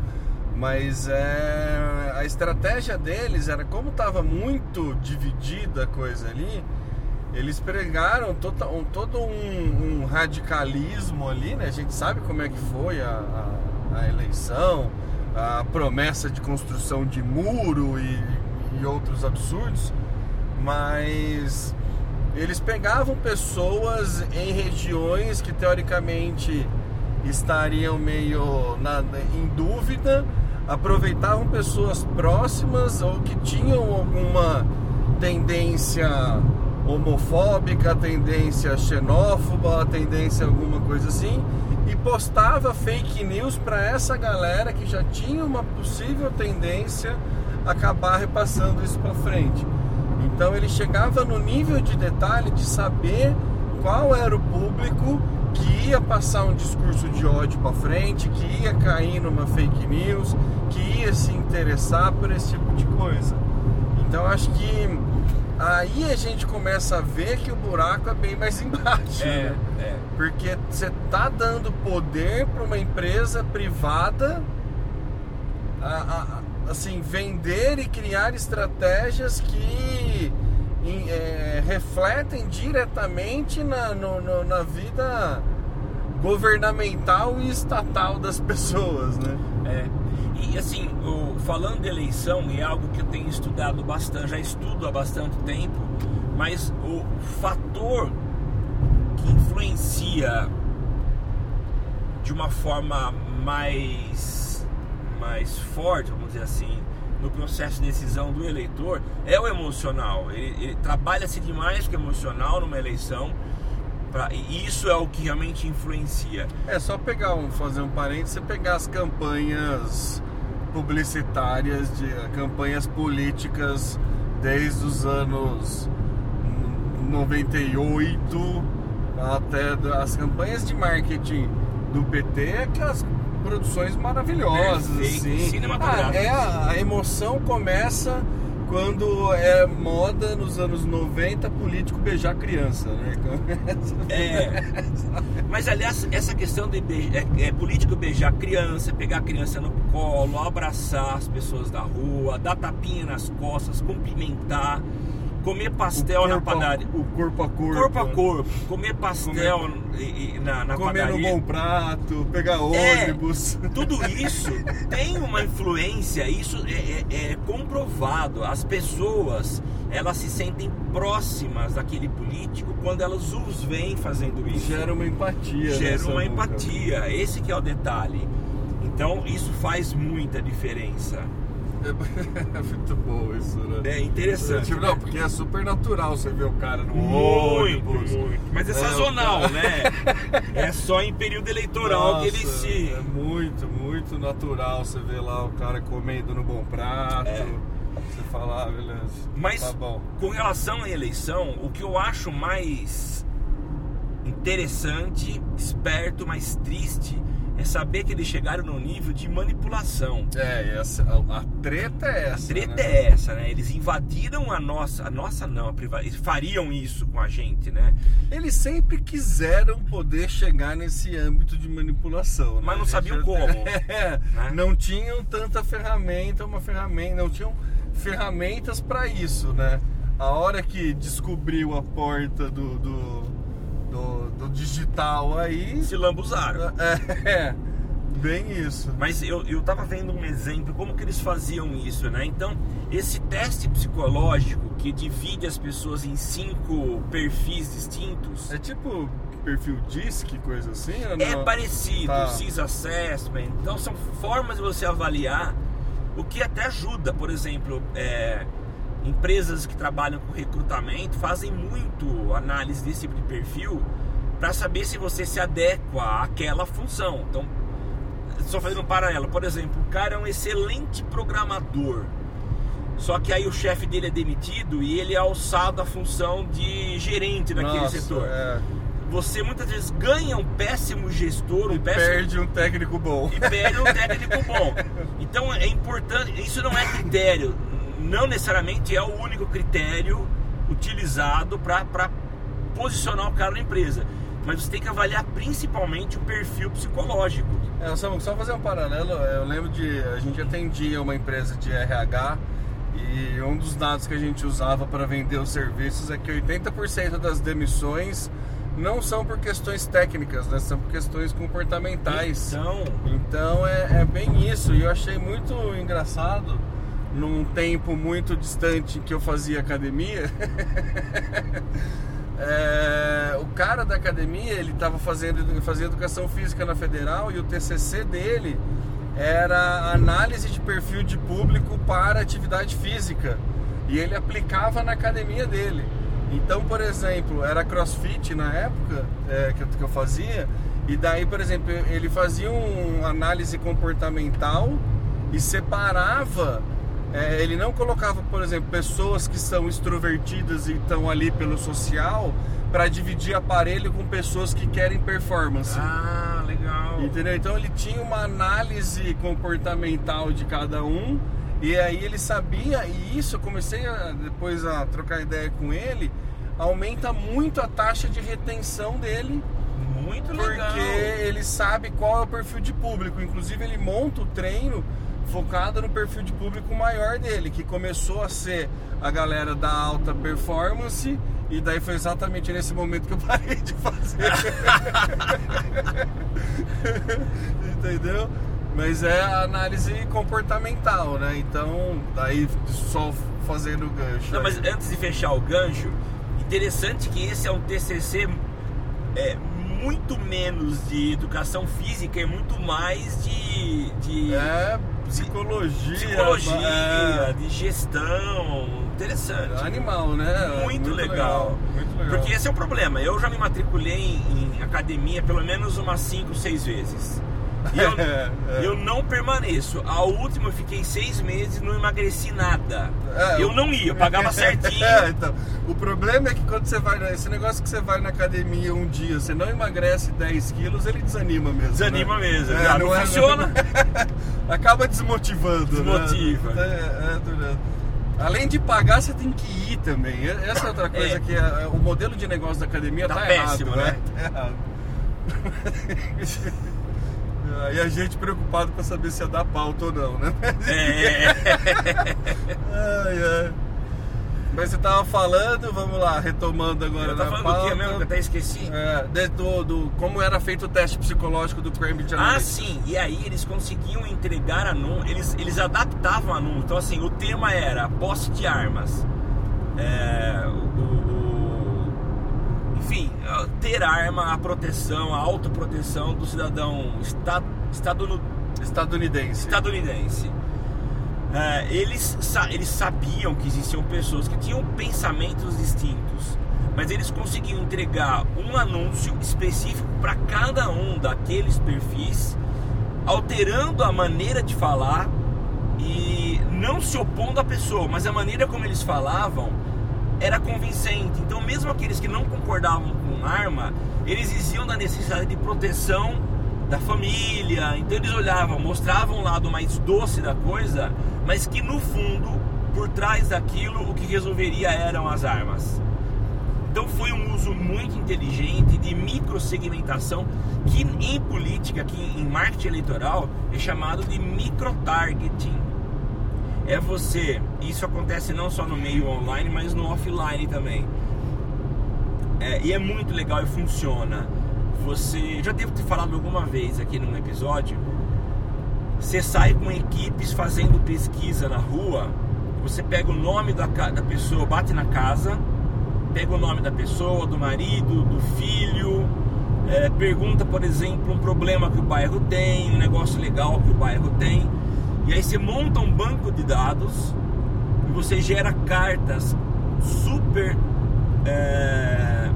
Mas é, a estratégia deles era como estava muito dividida a coisa ali, eles pregaram tota- um- todo um, um radicalismo ali, né? A gente sabe como é que foi a, a- a eleição, a promessa de construção de muro e, e outros absurdos, mas eles pegavam pessoas em regiões que teoricamente estariam meio na- em dúvida, aproveitavam pessoas próximas ou que tinham alguma tendência homofóbica, tendência xenófoba, tendência alguma coisa assim, e postava fake news para essa galera que já tinha uma possível tendência acabar repassando isso para frente. Então ele chegava no nível de detalhe de saber qual era o público que ia passar um discurso de ódio para frente, que ia cair numa fake news, que ia se interessar por esse tipo de coisa. Então acho que aí a gente começa a ver que o buraco é bem mais embaixo. É, né? é. Porque você tá dando poder para uma empresa privada a- a- assim, vender e criar estratégias que em- é, refletem diretamente na, no- no- na vida governamental e estatal das pessoas, né? É. E assim, falando de eleição, é algo que eu tenho estudado bastante, já estudo há bastante tempo, mas o fator que influencia de uma forma mais, mais forte, vamos dizer assim, no processo de decisão do eleitor é o emocional. Ele, ele trabalha-se demais com o emocional numa eleição, pra, e isso é o que realmente influencia. É só pegar um, fazer um parênteses, você pegar as campanhas publicitárias, de campanhas políticas desde os anos 98 até as campanhas de marketing do PT, aquelas produções maravilhosas, assim. Ah, é a, emoção começa quando é moda nos anos 90 político beijar criança, né? É. Mas aliás, essa questão de be- é, é político beijar criança, pegar a criança no colo, abraçar as pessoas da rua, dar tapinha nas costas, cumprimentar, comer pastel na corpo a- padaria. O corpo a corpo. Corpo a corpo, comer pastel e- na, na comer no padaria. bom prato, pegar É. ônibus. Tudo isso tem uma influência, isso é, é- é comprovado. As pessoas elas se sentem próximas daquele político quando elas os veem fazendo isso. Gera uma empatia. gera nessa uma boca. empatia. Esse que é o detalhe. Então isso faz muita diferença. É muito bom isso, né? É interessante. Tipo, né? não, porque é super natural você ver o cara no Muito, ônibus. muito. Mas é É, sazonal, cara- né? É só em período eleitoral que ele Nossa, se. É muito, muito natural você ver lá o cara comendo no bom prato. É. Você fala, ah, beleza. Mas Tá bom. com relação à eleição, o que eu acho mais interessante, esperto, mas triste é saber que eles chegaram no nível de manipulação. É, essa, a, a treta é A essa. treta né? é essa, né? Eles invadiram a nossa, a nossa não, a privada, eles fariam isso com a gente, né? Eles sempre quiseram poder chegar nesse âmbito de manipulação, né? Mas não A sabiam já- como, É, né? Não tinham tanta ferramenta, uma ferramenta, não tinham ferramentas para isso, né? A hora que descobriu a porta do, do, do, do digital aí, Se lambuzaram. é, bem isso. Mas eu, eu tava vendo um exemplo, como que eles faziam isso, né? Então, esse teste psicológico que divide as pessoas em cinco perfis distintos É tipo perfil DISC, coisa assim? ou é parecido, Tá. CIS Assessment. Então, são formas de você avaliar, o que até ajuda. Por exemplo, é, empresas que trabalham com recrutamento fazem muito análise desse tipo de perfil para saber se você se adequa àquela função. Então, só fazendo um paralelo, por exemplo, o cara é um excelente programador. Só que aí o chefe dele é demitido e ele é alçado à função de gerente daquele Nossa, setor. é. Você muitas vezes ganha um péssimo gestor, um E péssimo perde um técnico bom. e perde um técnico bom. Então é importante, isso não é critério, não necessariamente é o único critério utilizado para posicionar o cara na empresa. Mas você tem que avaliar principalmente o perfil psicológico. É, só, só fazer um paralelo, eu lembro de. A gente atendia uma empresa de RH e um dos dados que a gente usava para vender os serviços é que 80% das demissões não são por questões técnicas, né? São por questões comportamentais. Então, Então é, é bem isso. E eu achei muito engraçado num tempo muito distante que eu fazia academia. é, o cara da academia ele estava fazendo fazia educação física na federal e o TCC dele era análise de perfil de público para atividade física e ele aplicava na academia dele. Então, por exemplo, era CrossFit na época é, que, eu, que eu fazia e daí, por exemplo, ele fazia uma análise comportamental e separava. É, ele não colocava, por exemplo, pessoas que são extrovertidas e estão ali pelo social para dividir aparelho com pessoas que querem performance. ah, legal. Entendeu? Então ele tinha uma análise comportamental de cada um E aí ele sabia, e isso eu comecei a, depois a trocar ideia com ele, aumenta muito a taxa de retenção dele. Muito porque legal. ele sabe qual é o perfil de público. Inclusive ele monta o treino focado no perfil de público maior dele, que começou a ser a galera da alta performance e daí foi exatamente nesse momento que eu parei de fazer. Entendeu? Mas é a análise comportamental, né? Então, daí só fazendo o gancho. Não, mas antes de fechar o gancho, interessante que esse é um TCC é, muito menos de educação física e muito mais de, de É psicologia. psicologia, é, de gestão. Interessante. animal, né? Muito, legal. Muito legal. Porque esse é o problema. Eu já me matriculei em, em academia pelo menos umas 5, 6 vezes. E eu, É, é. eu não permaneço. A última eu fiquei seis meses e não emagreci nada. É, eu não ia, eu pagava certinho. É, então, o problema é que quando você vai, esse negócio que você vai na academia um dia, você não emagrece 10 quilos, ele desanima mesmo. Desanima né? mesmo, já não funciona. Acaba desmotivando. Desmotiva. Né? É, é, durante- Além de pagar, você tem que ir também. Essa é outra coisa É. que é- o modelo de negócio da academia Tá tá, péssimo, errado, né? Tá errado. E a gente preocupado pra saber se ia dar pauta ou não, né? É, Ai, ai. Mas você tava falando, vamos lá, retomando agora eu na tava falando pauta. do que mesmo eu até esqueci? É, de- do, do- como era feito o teste psicológico do Cambridge Ah, Analytica. sim. E aí eles conseguiam entregar anúncio, eles, eles adaptavam anúncio. Então, assim, o tema era posse de armas. É, o- enfim, ter arma, a proteção, a autoproteção do cidadão esta- estadunu- Estadunidense. estadunidense. É, eles, eles sabiam que existiam pessoas que tinham pensamentos distintos, mas eles conseguiam entregar um anúncio específico para cada um daqueles perfis, alterando a maneira de falar e não se opondo à pessoa, mas a maneira como eles falavam era convincente. Então, mesmo aqueles que não concordavam com arma, eles diziam da necessidade de proteção da família. Então, eles olhavam, mostravam o lado mais doce da coisa, mas que no fundo, por trás daquilo, o que resolveria eram as armas. Então foi um uso muito inteligente de microsegmentação que em política, aqui em marketing eleitoral, é chamado de microtargeting. É você, isso acontece não só no meio online, mas no offline também. É, e é muito legal e funciona. Você, já devo ter falado alguma vez aqui num episódio, você sai com equipes fazendo pesquisa na rua, você pega o nome da, da pessoa, bate na casa, pega o nome da pessoa, do marido, do filho, é, pergunta, por exemplo, um problema que o bairro tem, um negócio legal que o bairro tem, e aí você monta um banco de dados e você gera cartas super é,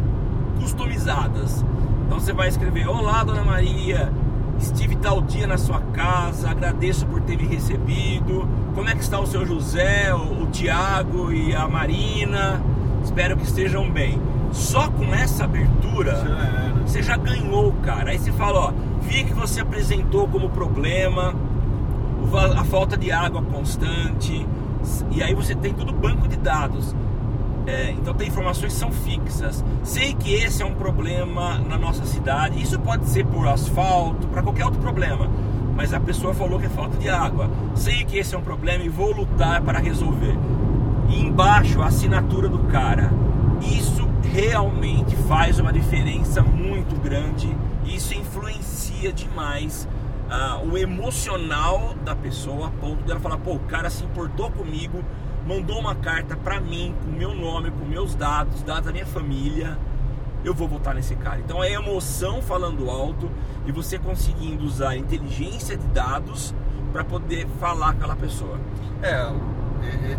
customizadas. Então você vai escrever: Olá, dona Maria, estive tal dia na sua casa, agradeço por ter me recebido. Como é que está o seu José, o, o Tiago e a Marina? Espero que estejam bem. Só com essa abertura Já você já ganhou, cara. Aí você fala, ó, vi que você apresentou como problema a falta de água constante. E aí você tem tudo banco de dados. É, então tem informações que são fixas. Sei que esse é um problema na nossa cidade. Isso pode ser por asfalto, para qualquer outro problema. Mas a pessoa falou que é falta de água. Sei que esse é um problema e vou lutar para resolver. E embaixo a assinatura do cara. Isso realmente faz uma diferença muito grande. Isso influencia demais ah, o emocional da pessoa, a ponto dela falar: pô, o cara se importou comigo, mandou uma carta pra mim, com meu nome, com meus dados, dados da minha família. Eu vou votar nesse cara. Então é emoção falando alto e você conseguindo usar inteligência de dados para poder falar com aquela pessoa. É, é, é,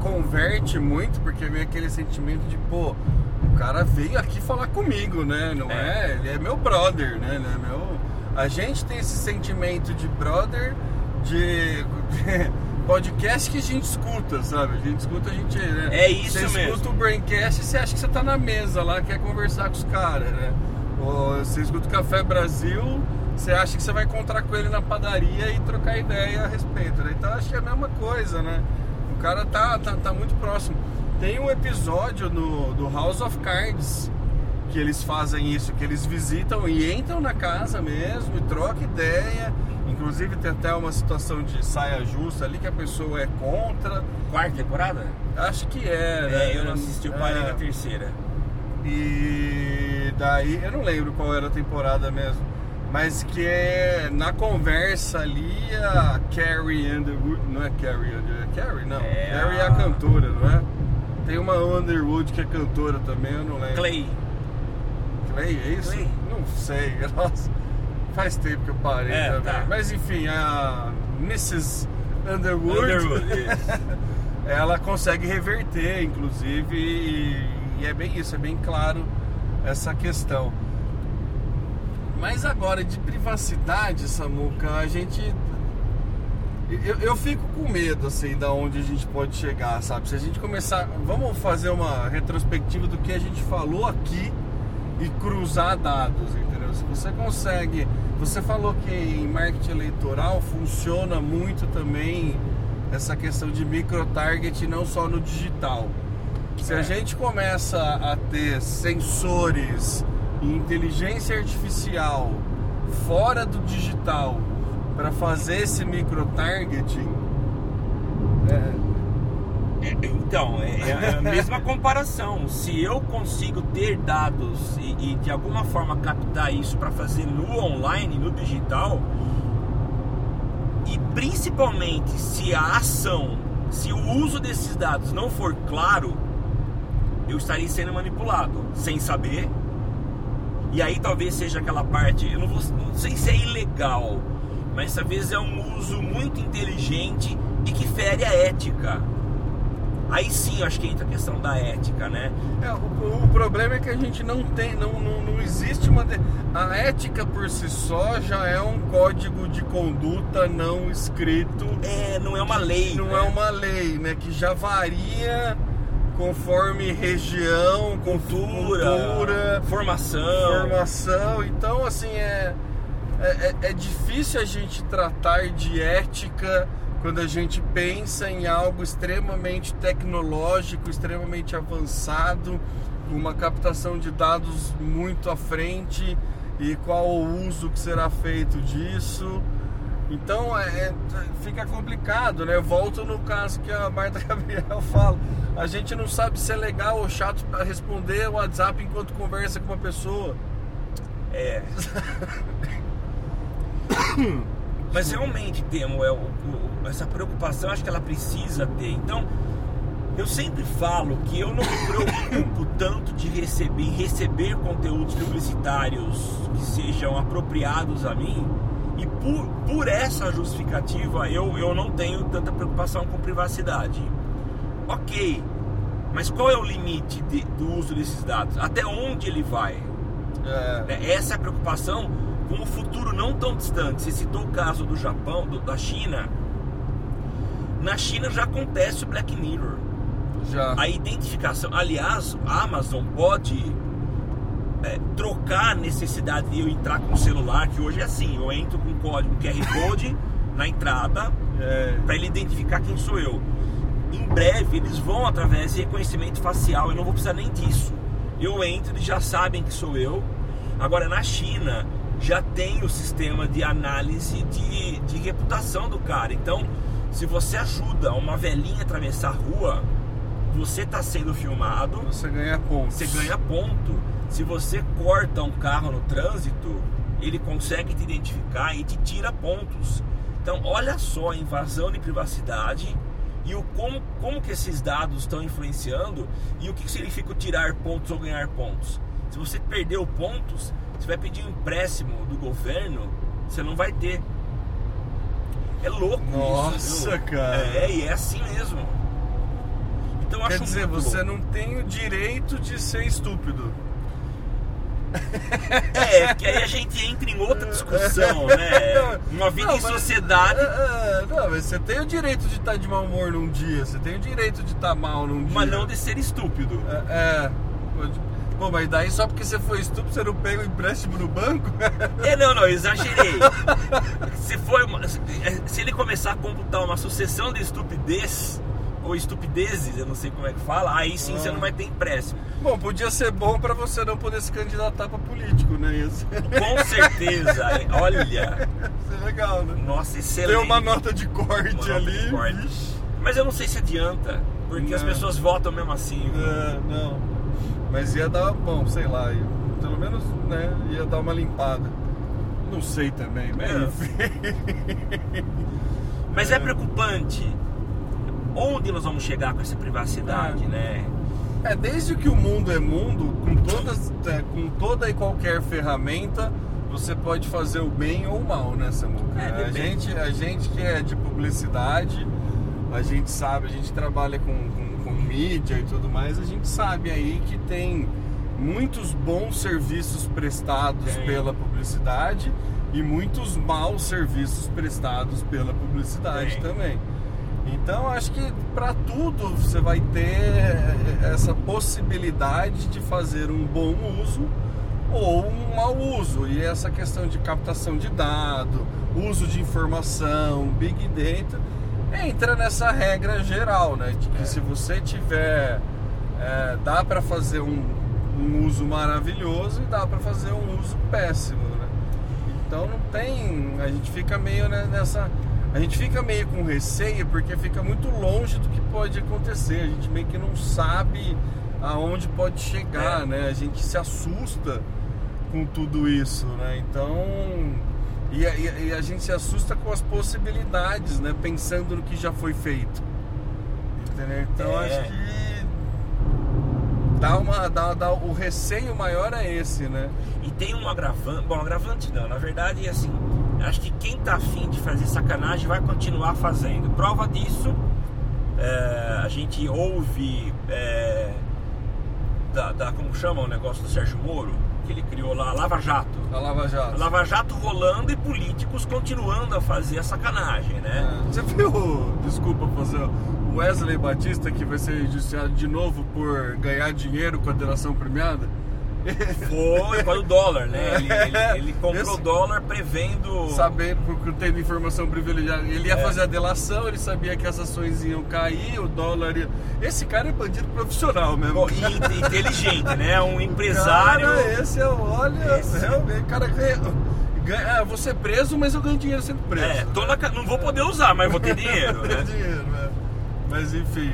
converte muito porque vem aquele sentimento de, pô, o cara veio aqui falar comigo, né? Não é? É. Ele é meu brother, né? Ele é meu... A gente tem esse sentimento de brother, de, de podcast que a gente escuta, sabe? A gente escuta, a gente. Né? É isso você mesmo. escuta o Braincast e você acha que você tá na mesa lá, quer conversar com os caras, né? Ou você escuta o Café Brasil, você acha que você vai encontrar com ele na padaria e trocar ideia a respeito, né? Então acho que é a mesma coisa, né? O cara tá, tá, tá muito próximo. Tem um episódio no, do House of Cards que eles fazem isso, que eles visitam e entram na casa mesmo e trocam ideia. Inclusive tem até uma situação de saia justa ali que a pessoa é contra. Quarta temporada? Acho que é. É, né? eu não assisti, eu parei É. na terceira. E daí, eu não lembro qual era a temporada mesmo, mas que é na conversa ali a Carrie Underwood, não é Carrie Underwood, é Carrie não, É Carrie é a- a cantora, não é? Tem uma Underwood que é cantora também, eu não lembro. Clay. Clay, é isso? Clay. Não sei, nossa, faz tempo que eu parei É, também. tá. Mas enfim, a Mrs. Underwood, Underwood, ela consegue reverter, inclusive, e, e é bem isso, é bem claro essa questão. Mas agora, de privacidade, Samuca, a gente. Eu, eu fico com medo, assim, da onde a gente pode chegar, sabe? Se a gente começar. Vamos fazer uma retrospectiva do que a gente falou aqui e cruzar dados, entendeu? Se você consegue. Você falou que em marketing eleitoral funciona muito também essa questão de micro-target, não só no digital. Se a É. gente começa a ter sensores e inteligência artificial fora do digital para fazer esse micro-targeting, É, Então, é, é a mesma comparação. Se eu consigo ter dados e, e de alguma forma captar isso para fazer no online, no digital, e principalmente se a ação, se o uso desses dados não for claro, eu estarei sendo manipulado sem saber. E aí talvez seja aquela parte, eu não, vou, não sei se é ilegal, mas talvez é um uso muito inteligente e que fere a ética. Aí sim, eu acho que entra a questão da ética, né? é, o, o problema é que a gente não tem, não, não, não existe uma. de- A ética por si só já é um código de conduta não escrito É, não é uma lei. não né? é uma lei, né? Que já varia conforme região, cultura, cultura, formação. formação. Então, assim, é, é, é- é difícil a gente tratar de ética quando a gente pensa em algo extremamente tecnológico, extremamente avançado, uma captação de dados muito à frente e qual o uso que será feito disso. Então é, é- fica complicado, né? Volto no caso que a Marta Gabriel fala. A gente não sabe se é legal ou chato para responder o WhatsApp enquanto conversa com uma pessoa. É. Mas realmente temo é, o- o- essa preocupação, acho que ela precisa ter. Então, eu sempre falo que eu não me preocupo tanto de receber, receber conteúdos publicitários que sejam apropriados a mim. E por, por essa justificativa, eu, eu não tenho tanta preocupação com privacidade. Ok, mas qual é o limite de- do uso desses dados? Até onde ele vai? É, né? Essa é a preocupação com o futuro não tão distante. Você citou o caso do Japão, do- da China. Na China já acontece o Black Mirror. já. A identificação, aliás, a Amazon pode é, trocar a necessidade de eu entrar com o celular, que hoje é assim, eu entro com um código QR Code na entrada É, para ele identificar quem sou eu. Em breve eles vão através de reconhecimento facial, eu não vou precisar nem disso. Eu entro, eles já sabem que sou eu. Agora na China já tem o sistema de análise de, de reputação do cara. Então, se você ajuda uma velhinha a atravessar a rua, você está sendo filmado, você ganha pontos. você ganha ponto. Se você corta um carro no trânsito, ele consegue te identificar e te tira pontos. Então, olha só a invasão de privacidade e o como, como que esses dados estão influenciando e o que significa tirar pontos ou ganhar pontos. Se você perdeu pontos, você vai pedir um empréstimo do governo, você não vai ter. É louco Nossa, isso. viu? cara. É, e é assim mesmo. Então, eu Quer acho dizer, você louco. não tem o direito de ser estúpido. É, porque aí a gente entra em outra discussão, né? Uma vida Não, em mas- sociedade, É, é, não, mas você tem o direito de estar de mau humor num dia, você tem o direito de estar mal num dia. mas não de ser estúpido. É, é, Pode. Pô, mas daí só porque você foi estúpido, você não pega o empréstimo no banco? É, não, não, exagerei. se, foi uma- se ele começar a computar uma sucessão de estupidez, ou estupidezes, eu não sei como é que fala, aí sim você Ah. não vai ter empréstimo. Bom, podia ser bom pra você não poder se candidatar pra político, né? Isso. Com certeza, olha, Isso é legal, né? nossa, excelente. Tem uma nota de corte nota ali. de corte. Mas eu não sei se adianta, porque as Não. pessoas votam mesmo assim. É, não. Mas ia dar, bom, sei lá, ia- pelo menos, né, ia dar uma limpada. Não sei também, mas É. enfim. Mas é preocupante. Onde nós vamos chegar com essa privacidade, Ah. né? É, desde que o mundo é mundo, com, todas, é, com toda e qualquer ferramenta, você pode fazer o bem ou o mal, né, Samuca? É, a, gente, a gente que é de publicidade, a gente sabe, a gente trabalha com, com mídia e tudo mais, a gente sabe aí que tem muitos bons serviços prestados Tem. pela publicidade e muitos maus serviços prestados pela publicidade Tem. também. Então acho que para tudo você vai ter essa possibilidade de fazer um bom uso ou um mau uso. E essa questão de captação de dado, uso de informação, big data, entra nessa regra geral, né? De que É. se você tiver, é, dá para fazer um, um uso maravilhoso e dá para fazer um uso péssimo, né? Então não tem, a gente fica meio né, nessa, a gente fica meio com receio porque fica muito longe do que pode acontecer. A gente meio que não sabe aonde pode chegar, É. né? A gente se assusta com tudo isso, né? Então e, a- e e a gente se assusta com as possibilidades, né? Pensando no que já foi feito. Entendeu? Então É. acho que dá uma, dá, dá, o receio maior é esse, né? E tem um agravante. Bom, agravante não, na verdade, assim, acho que quem tá afim de fazer sacanagem vai continuar fazendo. Prova disso, é, a gente ouve é, da, da- Como chama o negócio do Sérgio Moro? Que ele criou lá, Lava Jato. A Lava Jato. Lava Jato rolando e políticos continuando a fazer a sacanagem, né? É. Você viu, desculpa fazer, o Wesley Batista que vai ser judiciado de novo por ganhar dinheiro com a delação premiada? Foi para o dólar, né? Ele, ele- ele comprou Esse- dólar prevendo. Sabendo, porque tendo informação privilegiada. Ele ia É. fazer a delação, ele sabia que as ações iam cair, o dólar ia... Esse cara é bandido profissional mesmo. Bom, e inteligente, né? Um empresário. Cara, esse é, olha, Esse- realmente, o cara ganha... ganha ah, vou ser preso, mas eu ganho dinheiro sendo preso. É, tô na não vou poder usar, mas vou ter dinheiro, né? dinheiro, né? Mas enfim,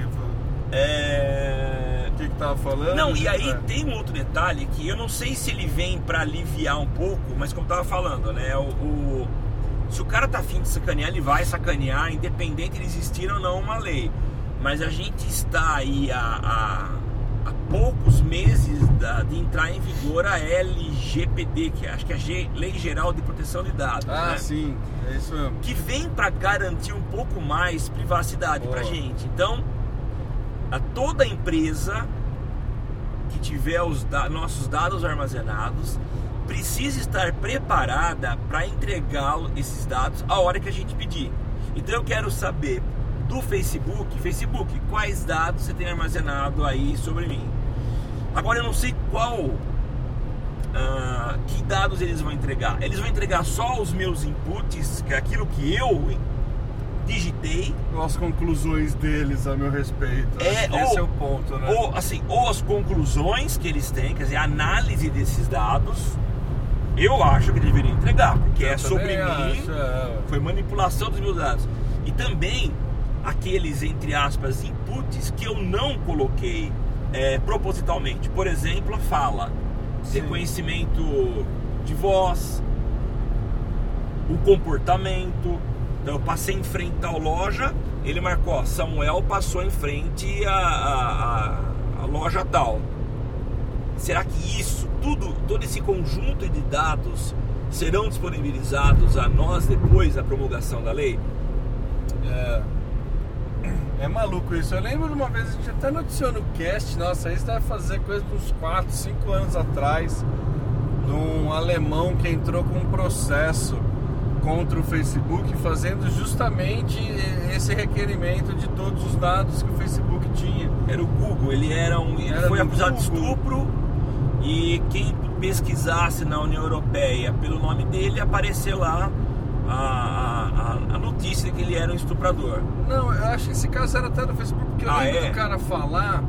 É... que que tava falando? Não, e aí É. tem um outro detalhe que eu não sei se ele vem pra aliviar um pouco, mas como eu tava falando, né? O, o- se o cara tá afim de sacanear, ele vai sacanear, independente de existir ou não uma lei. Mas a gente está aí há, há, há poucos meses da- de entrar em vigor a LGPD, que acho que é a Ge- Lei Geral de Proteção de Dados. Ah, né? sim, é isso mesmo. que vem para garantir um pouco mais privacidade para gente. Então, a toda empresa que tiver os da- nossos dados armazenados precisa estar preparada para entregar esses dados a hora que a gente pedir. Então, eu quero saber do Facebook, Facebook, quais dados você tem armazenado aí sobre mim. Agora, eu não sei qual ah, que dados eles vão entregar? Eles vão entregar só os meus inputs, que é aquilo que eu digitei, As conclusões deles a meu respeito. É, Acho que esse ou- é o ponto, né? ou assim, ou as conclusões que eles têm, quer dizer, a análise desses dados. Eu acho que deveriam entregar, porque é Eu sobre também mim, acho, é. foi manipulação dos meus dados. E também aqueles, entre aspas, inputs que eu não coloquei é, propositalmente. Por exemplo, a fala, Sim. reconhecimento de voz, o comportamento. Então eu passei em frente à loja, ele marcou, ó, Samuel passou em frente à, à, à- loja tal. Será que isso, tudo, todo esse conjunto de dados serão disponibilizados a nós depois da promulgação da lei? É. É maluco isso. Eu lembro de uma vez, a gente até noticiou no cast, nossa, isso deve fazer coisa de uns 4, 5 anos atrás, de um alemão que entrou com um processo contra o Facebook, fazendo justamente esse requerimento de todos os dados que o Facebook tinha. Era o Google, ele era um. Ele Era foi do acusado de Google. estupro e quem pesquisasse na União Europeia pelo nome dele apareceu lá a, a, a- notícia de que ele era um estuprador. Não, eu acho que esse caso era até no Facebook, porque eu Ah, lembro é? do cara falar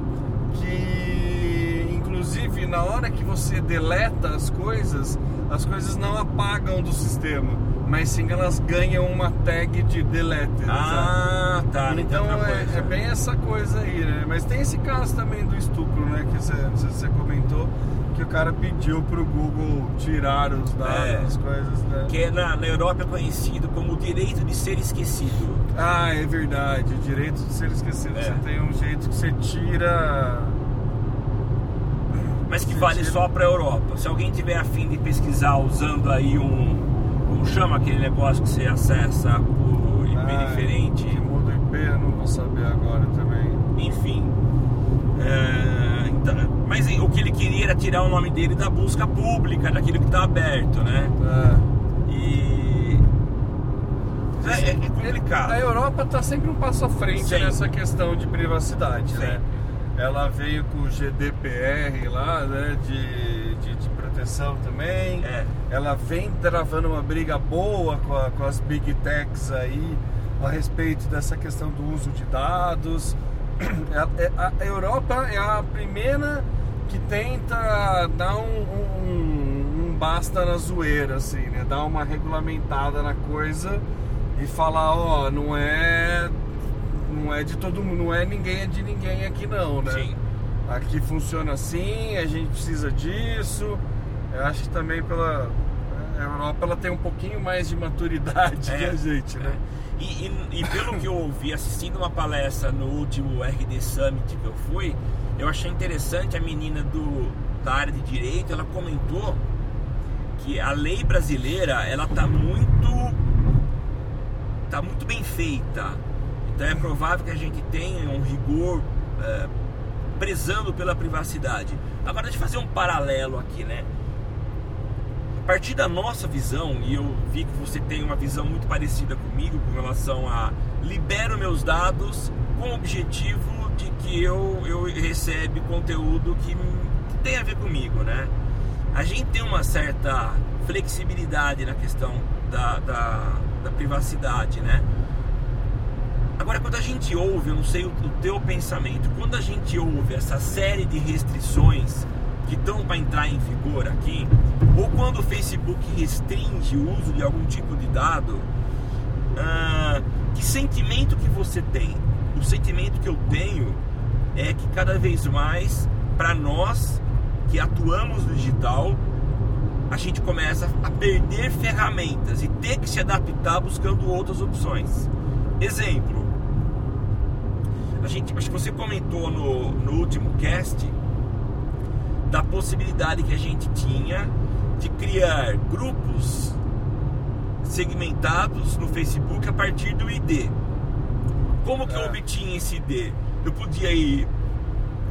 que, inclusive, na hora que você deleta as coisas, as coisas não apagam do sistema, mas sim elas ganham uma tag de delete. sabe? Ah, tá. não Então é, é bem essa coisa aí, né? Mas tem esse caso também do estupro, né? Que você, se comentou, que o cara pediu pro Google tirar os dados, É. as coisas, né? Que é na, na Europa é conhecido como o direito de ser esquecido. Ah, é verdade, o direito de ser esquecido. É. Você tem um jeito que você tira. Mas que vale só para a Europa. Se alguém tiver afim de pesquisar usando aí um. Como chama aquele negócio que você acessa por IP Ah, diferente? Que muda o IP, eu não vou saber agora também. Enfim. É, então, mas o que ele queria era tirar o nome dele da busca pública, daquilo que está aberto, né? É. E. É, é- complicado. A Europa está sempre um passo à frente Sempre. nessa questão de privacidade, né? Sempre. Ela veio com o GDPR lá, né? De proteção também. É. Ela vem travando uma briga boa com, a- com as big techs aí a respeito dessa questão do uso de dados. É- é- A, a Europa é a primeira que tenta dar um, um- um basta na zoeira, assim, né? Dar uma regulamentada na coisa e falar, ó, não é. Não é de todo mundo, não é ninguém é de ninguém aqui não, né? Sim. Aqui funciona assim, a gente precisa disso. Eu acho que também pela a Europa ela tem um pouquinho mais de maturidade que a gente, né? E, e- e pelo que eu ouvi assistindo uma palestra no último RD Summit que eu fui, eu achei interessante a menina do, da área de direito, ela comentou que a lei brasileira ela tá muito tá muito bem feita. Então é provável que a gente tenha um rigor é, prezando pela privacidade. Agora deixa eu fazer um paralelo aqui, né? A partir da nossa visão, e eu vi que você tem uma visão muito parecida comigo com relação a libero meus dados com o objetivo de que eu, eu recebe conteúdo que, que tem a ver comigo, né? A gente tem uma certa flexibilidade na questão da, da, da privacidade, né? Agora, quando a gente ouve, eu não sei o, o teu pensamento, quando a gente ouve essa série de restrições que estão para entrar em vigor aqui, ou quando o Facebook restringe o uso de algum tipo de dado, ah, que sentimento que você tem? O sentimento que eu tenho é que cada vez mais, para nós que atuamos no digital, a gente começa a perder ferramentas e ter que se adaptar buscando outras opções. Exemplo, a gente, acho que você comentou no, no último cast da possibilidade que a gente tinha de criar grupos segmentados no Facebook a partir do ID. Como que eu É. obtinha esse ID? Eu podia ir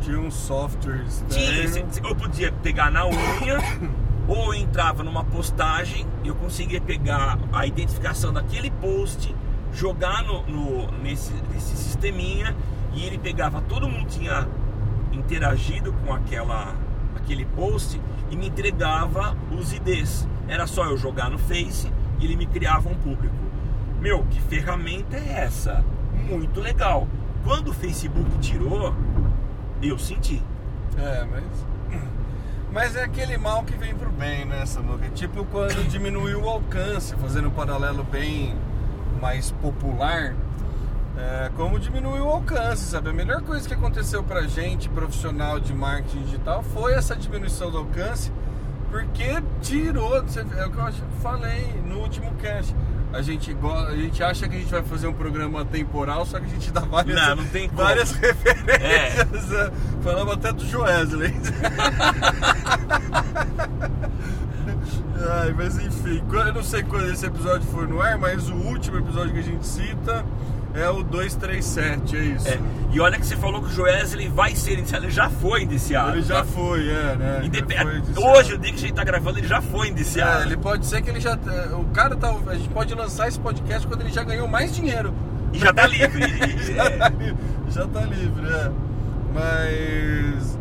Tinha uns softwares. tinha, eu podia pegar na unha, ou eu entrava numa postagem, eu conseguia pegar a identificação daquele post, jogar no, no- nesse, nesse sisteminha, e ele pegava, todo mundo tinha interagido com aquela, aquele post e me entregava os IDs. Era só eu jogar no Face e ele me criava um público. Meu, que ferramenta é essa? Muito legal. Quando o Facebook tirou, eu senti. É, mas. Mas é aquele mal que vem pro bem, né, Samuca? Tipo quando diminuiu o alcance, fazendo um paralelo bem mais popular. É, como diminuiu o alcance, sabe? A melhor coisa que aconteceu pra gente, profissional de marketing digital, foi essa diminuição do alcance, porque tirou, é o que eu falei no último cast. A gente, a gente acha que a gente vai fazer um programa temporal, só que a gente dá várias, Não, não tem como. várias referências. né? Falamos até do Joesley. Ai, mas enfim, eu não sei quando esse episódio for no ar, mas o último episódio que a gente cita é o 237, é isso. É. E olha que você falou que o Joesley vai ser indiciado, ele já foi indiciado. Ele já tá? foi, é, né? Indep- foi indiciado. Hoje, o dia que a gente tá gravando, ele já foi indiciado. É, ele pode ser que ele já. O cara tá. A gente pode lançar esse podcast quando ele já ganhou mais dinheiro. E já tá livre. Já, é. tá livre, já tá livre, é. Mas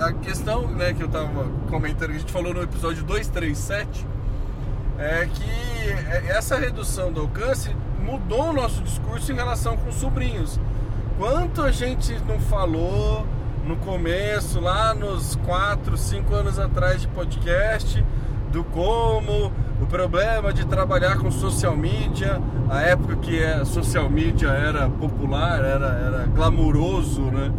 a, a questão né, que eu tava comentando, que a gente falou no episódio 237, é que essa redução do alcance mudou o nosso discurso em relação com os sobrinhos. Quanto a gente não falou no começo, lá nos 4, 5 anos atrás de podcast, do como o problema de trabalhar com social media, a época que a social media era popular, era, era glamuroso, né?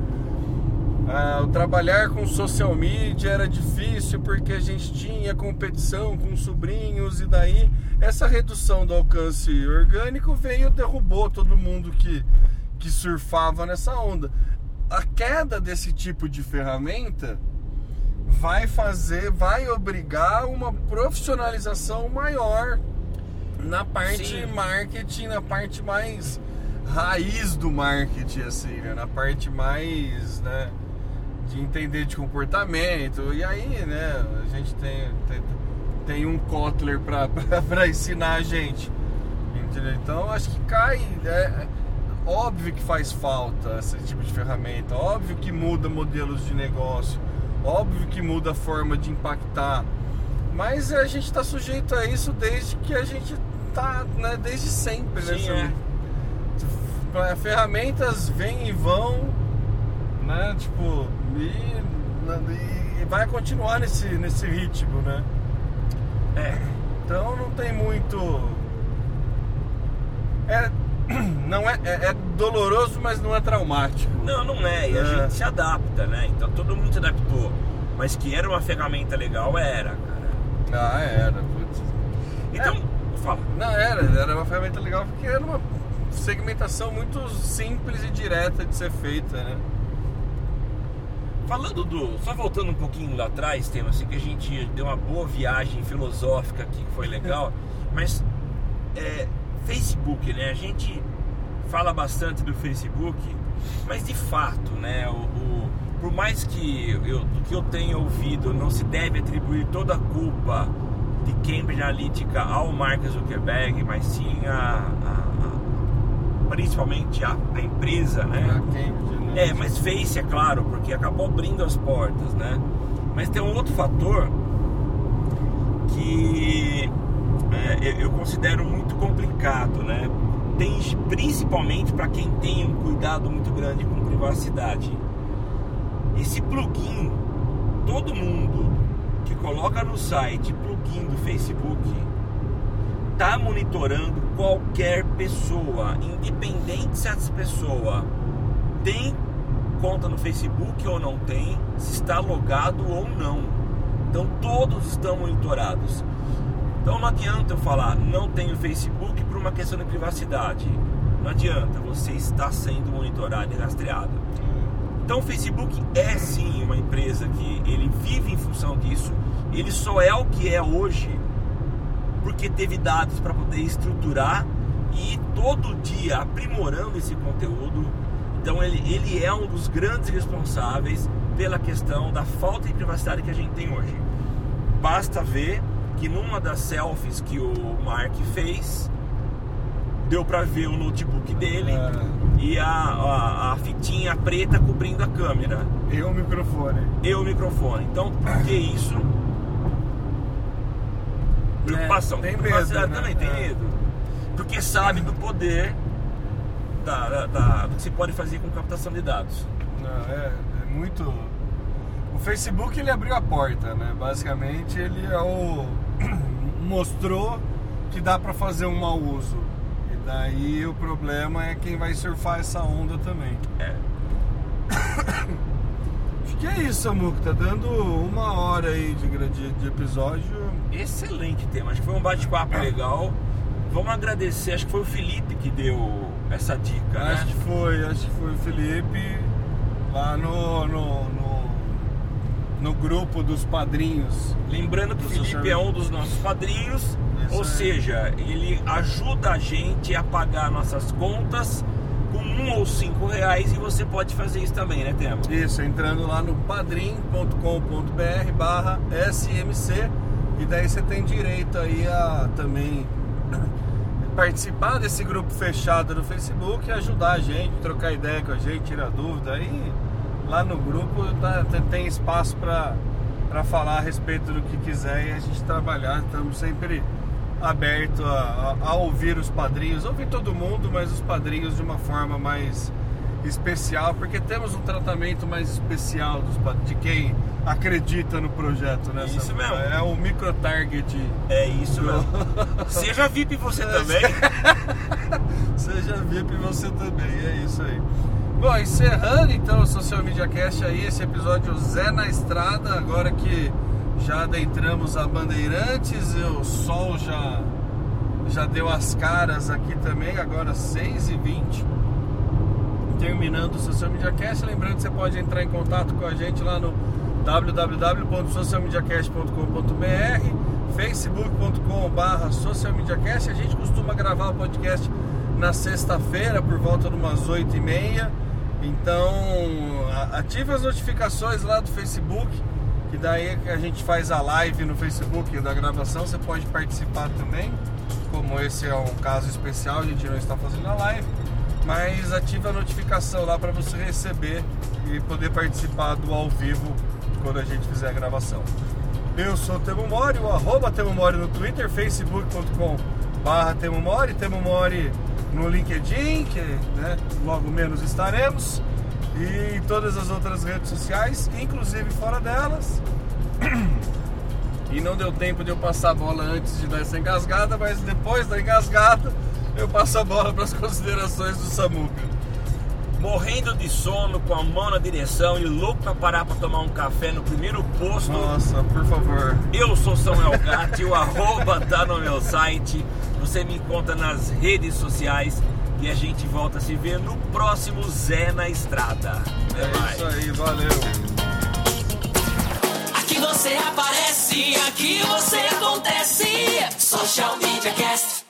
Ah, o trabalhar com social media era difícil porque a gente tinha competição com sobrinhos e daí essa redução do alcance orgânico veio e derrubou todo mundo que, que surfava nessa onda. A queda desse tipo de ferramenta vai fazer, vai obrigar uma profissionalização maior na parte Sim. marketing, na parte mais raiz do marketing, assim, né? na parte mais, né, de entender de comportamento. E aí, né, a gente tem, tem, tem um Kotler pra ensinar a gente. Entendeu? Então acho que cai. É, é óbvio que faz falta esse tipo de ferramenta, óbvio que muda modelos de negócio, óbvio que muda a forma de impactar. Mas a gente está sujeito a isso desde que a gente tá, né, desde sempre, né? Sim, Sam? é. Ferramentas vêm e vão, né? Tipo, e, e vai continuar nesse, nesse ritmo, né? É. Então não tem muito. É, não é, é, é doloroso, mas não é traumático. Não, não é. E a É. gente se adapta, né? Então todo mundo se adaptou. Mas que era uma ferramenta legal, era, cara. Ah, era. putz. Então, fala. Não, era, era uma ferramenta legal porque era uma segmentação muito simples e direta de ser feita, né? Falando do. Só voltando um pouquinho lá atrás, tema assim, que a gente deu uma boa viagem filosófica aqui, que foi legal. mas é, Facebook, né? A gente fala bastante do Facebook, mas de fato, né? O, o- por mais que eu, do que eu tenha ouvido, não se deve atribuir toda a culpa de Cambridge Analytica ao Mark Zuckerberg, mas sim a, a- a- principalmente a, a empresa, né? Cambridge, né? É, mas Face, é claro, porque acabou abrindo as portas, né? Mas tem um outro fator que é, eu- eu considero muito complicado, né? Tem, principalmente para quem tem um cuidado muito grande com privacidade. Esse plugin, todo mundo que coloca no site plugin do Facebook está monitorando qualquer pessoa, independente se essa pessoa tem conta no Facebook ou não tem, se está logado ou não. Então todos estão monitorados. Então não adianta eu falar não tenho Facebook por uma questão de privacidade. Não adianta, você está sendo monitorado e rastreado. Então o Facebook é sim uma empresa que ele vive em função disso. Ele só é o que é hoje porque teve dados para poder estruturar e todo dia aprimorando esse conteúdo. Então ele, ele é um dos grandes responsáveis pela questão da falta de privacidade que a gente tem hoje. Basta ver que numa das selfies que o Mark fez, deu para ver o notebook dele É. e a, a, a fitinha preta cobrindo a câmera E o microfone. e o microfone. Então, por que isso? Preocupação. É, tem Privacidade medo, né? também tem É. medo. Porque sabe do poder da, da- da- do que se pode fazer com captação de dados. Não, é, é muito. O Facebook ele abriu a porta, né? Basicamente ele é o mostrou que dá para fazer um mau uso. E daí o problema é quem vai surfar essa onda também. É. Acho que é isso, Samuco. Tá dando uma hora aí de, de, de episódio. Excelente tema. Acho que foi um bate-papo legal. Vamos agradecer, acho que foi o Felipe que deu essa dica, Acho né? que foi, acho que foi o Felipe lá no, no, no, no grupo dos padrinhos. Lembrando que o Felipe é um dos nossos padrinhos, Isso ou seja, ele ajuda a gente a pagar nossas contas um ou cinco reais e você pode fazer isso também, né, Temo? Isso, entrando lá no padrim.com.br barra SMC e daí você tem direito aí a também participar desse grupo fechado no Facebook e ajudar a gente, trocar ideia com a gente, tirar dúvida. Aí lá no grupo tá, tem espaço para falar a respeito do que quiser e a gente trabalhar. Estamos sempre aberto a, a, a, ouvir os padrinhos, ouvir todo mundo, mas os padrinhos de uma forma mais especial, porque temos um tratamento mais especial dos, de quem acredita no projeto, né? Isso mesmo. É o micro target. É isso do... mesmo. Seja VIP você também. Seja VIP você também, é isso aí. Bom, encerrando então o Social Media Cast aí, esse episódio Zé na Estrada, agora que já adentramos a Bandeirantes, o sol já, já deu as caras aqui também, agora 6h20. Terminando o Social Media Cast, lembrando que você pode entrar em contato com a gente lá no www.socialmediacast.com.br facebook.com.br socialmediacast a gente costuma gravar o podcast na sexta-feira por volta de umas 8 e meia então ative as notificações lá do Facebook que daí a gente faz a live no Facebook da gravação, você pode participar também. Como esse é um caso especial, a gente não está fazendo a live, mas ativa a notificação lá para você receber e poder participar do ao vivo quando a gente fizer a gravação. Eu sou Temo Mori, o arroba Temo Mori no Twitter, facebook.com barra Temo Mori, Temo Mori no LinkedIn, que né, logo menos estaremos e todas as outras redes sociais, inclusive fora delas. E não deu tempo de eu passar a bola antes de dar essa engasgada, mas depois da engasgada eu passo a bola para as considerações do Samuca. Morrendo de sono, com a mão na direção e louco para parar para tomar um café no primeiro posto. Nossa, por favor. Eu sou Samuel Gatti, o arroba tá no meu site. Você me encontra nas redes sociais e a gente volta a se ver no próximo Zé na Estrada. Até é mais. isso aí, valeu. Aqui você aparece, aqui você acontece. Social Media Cast.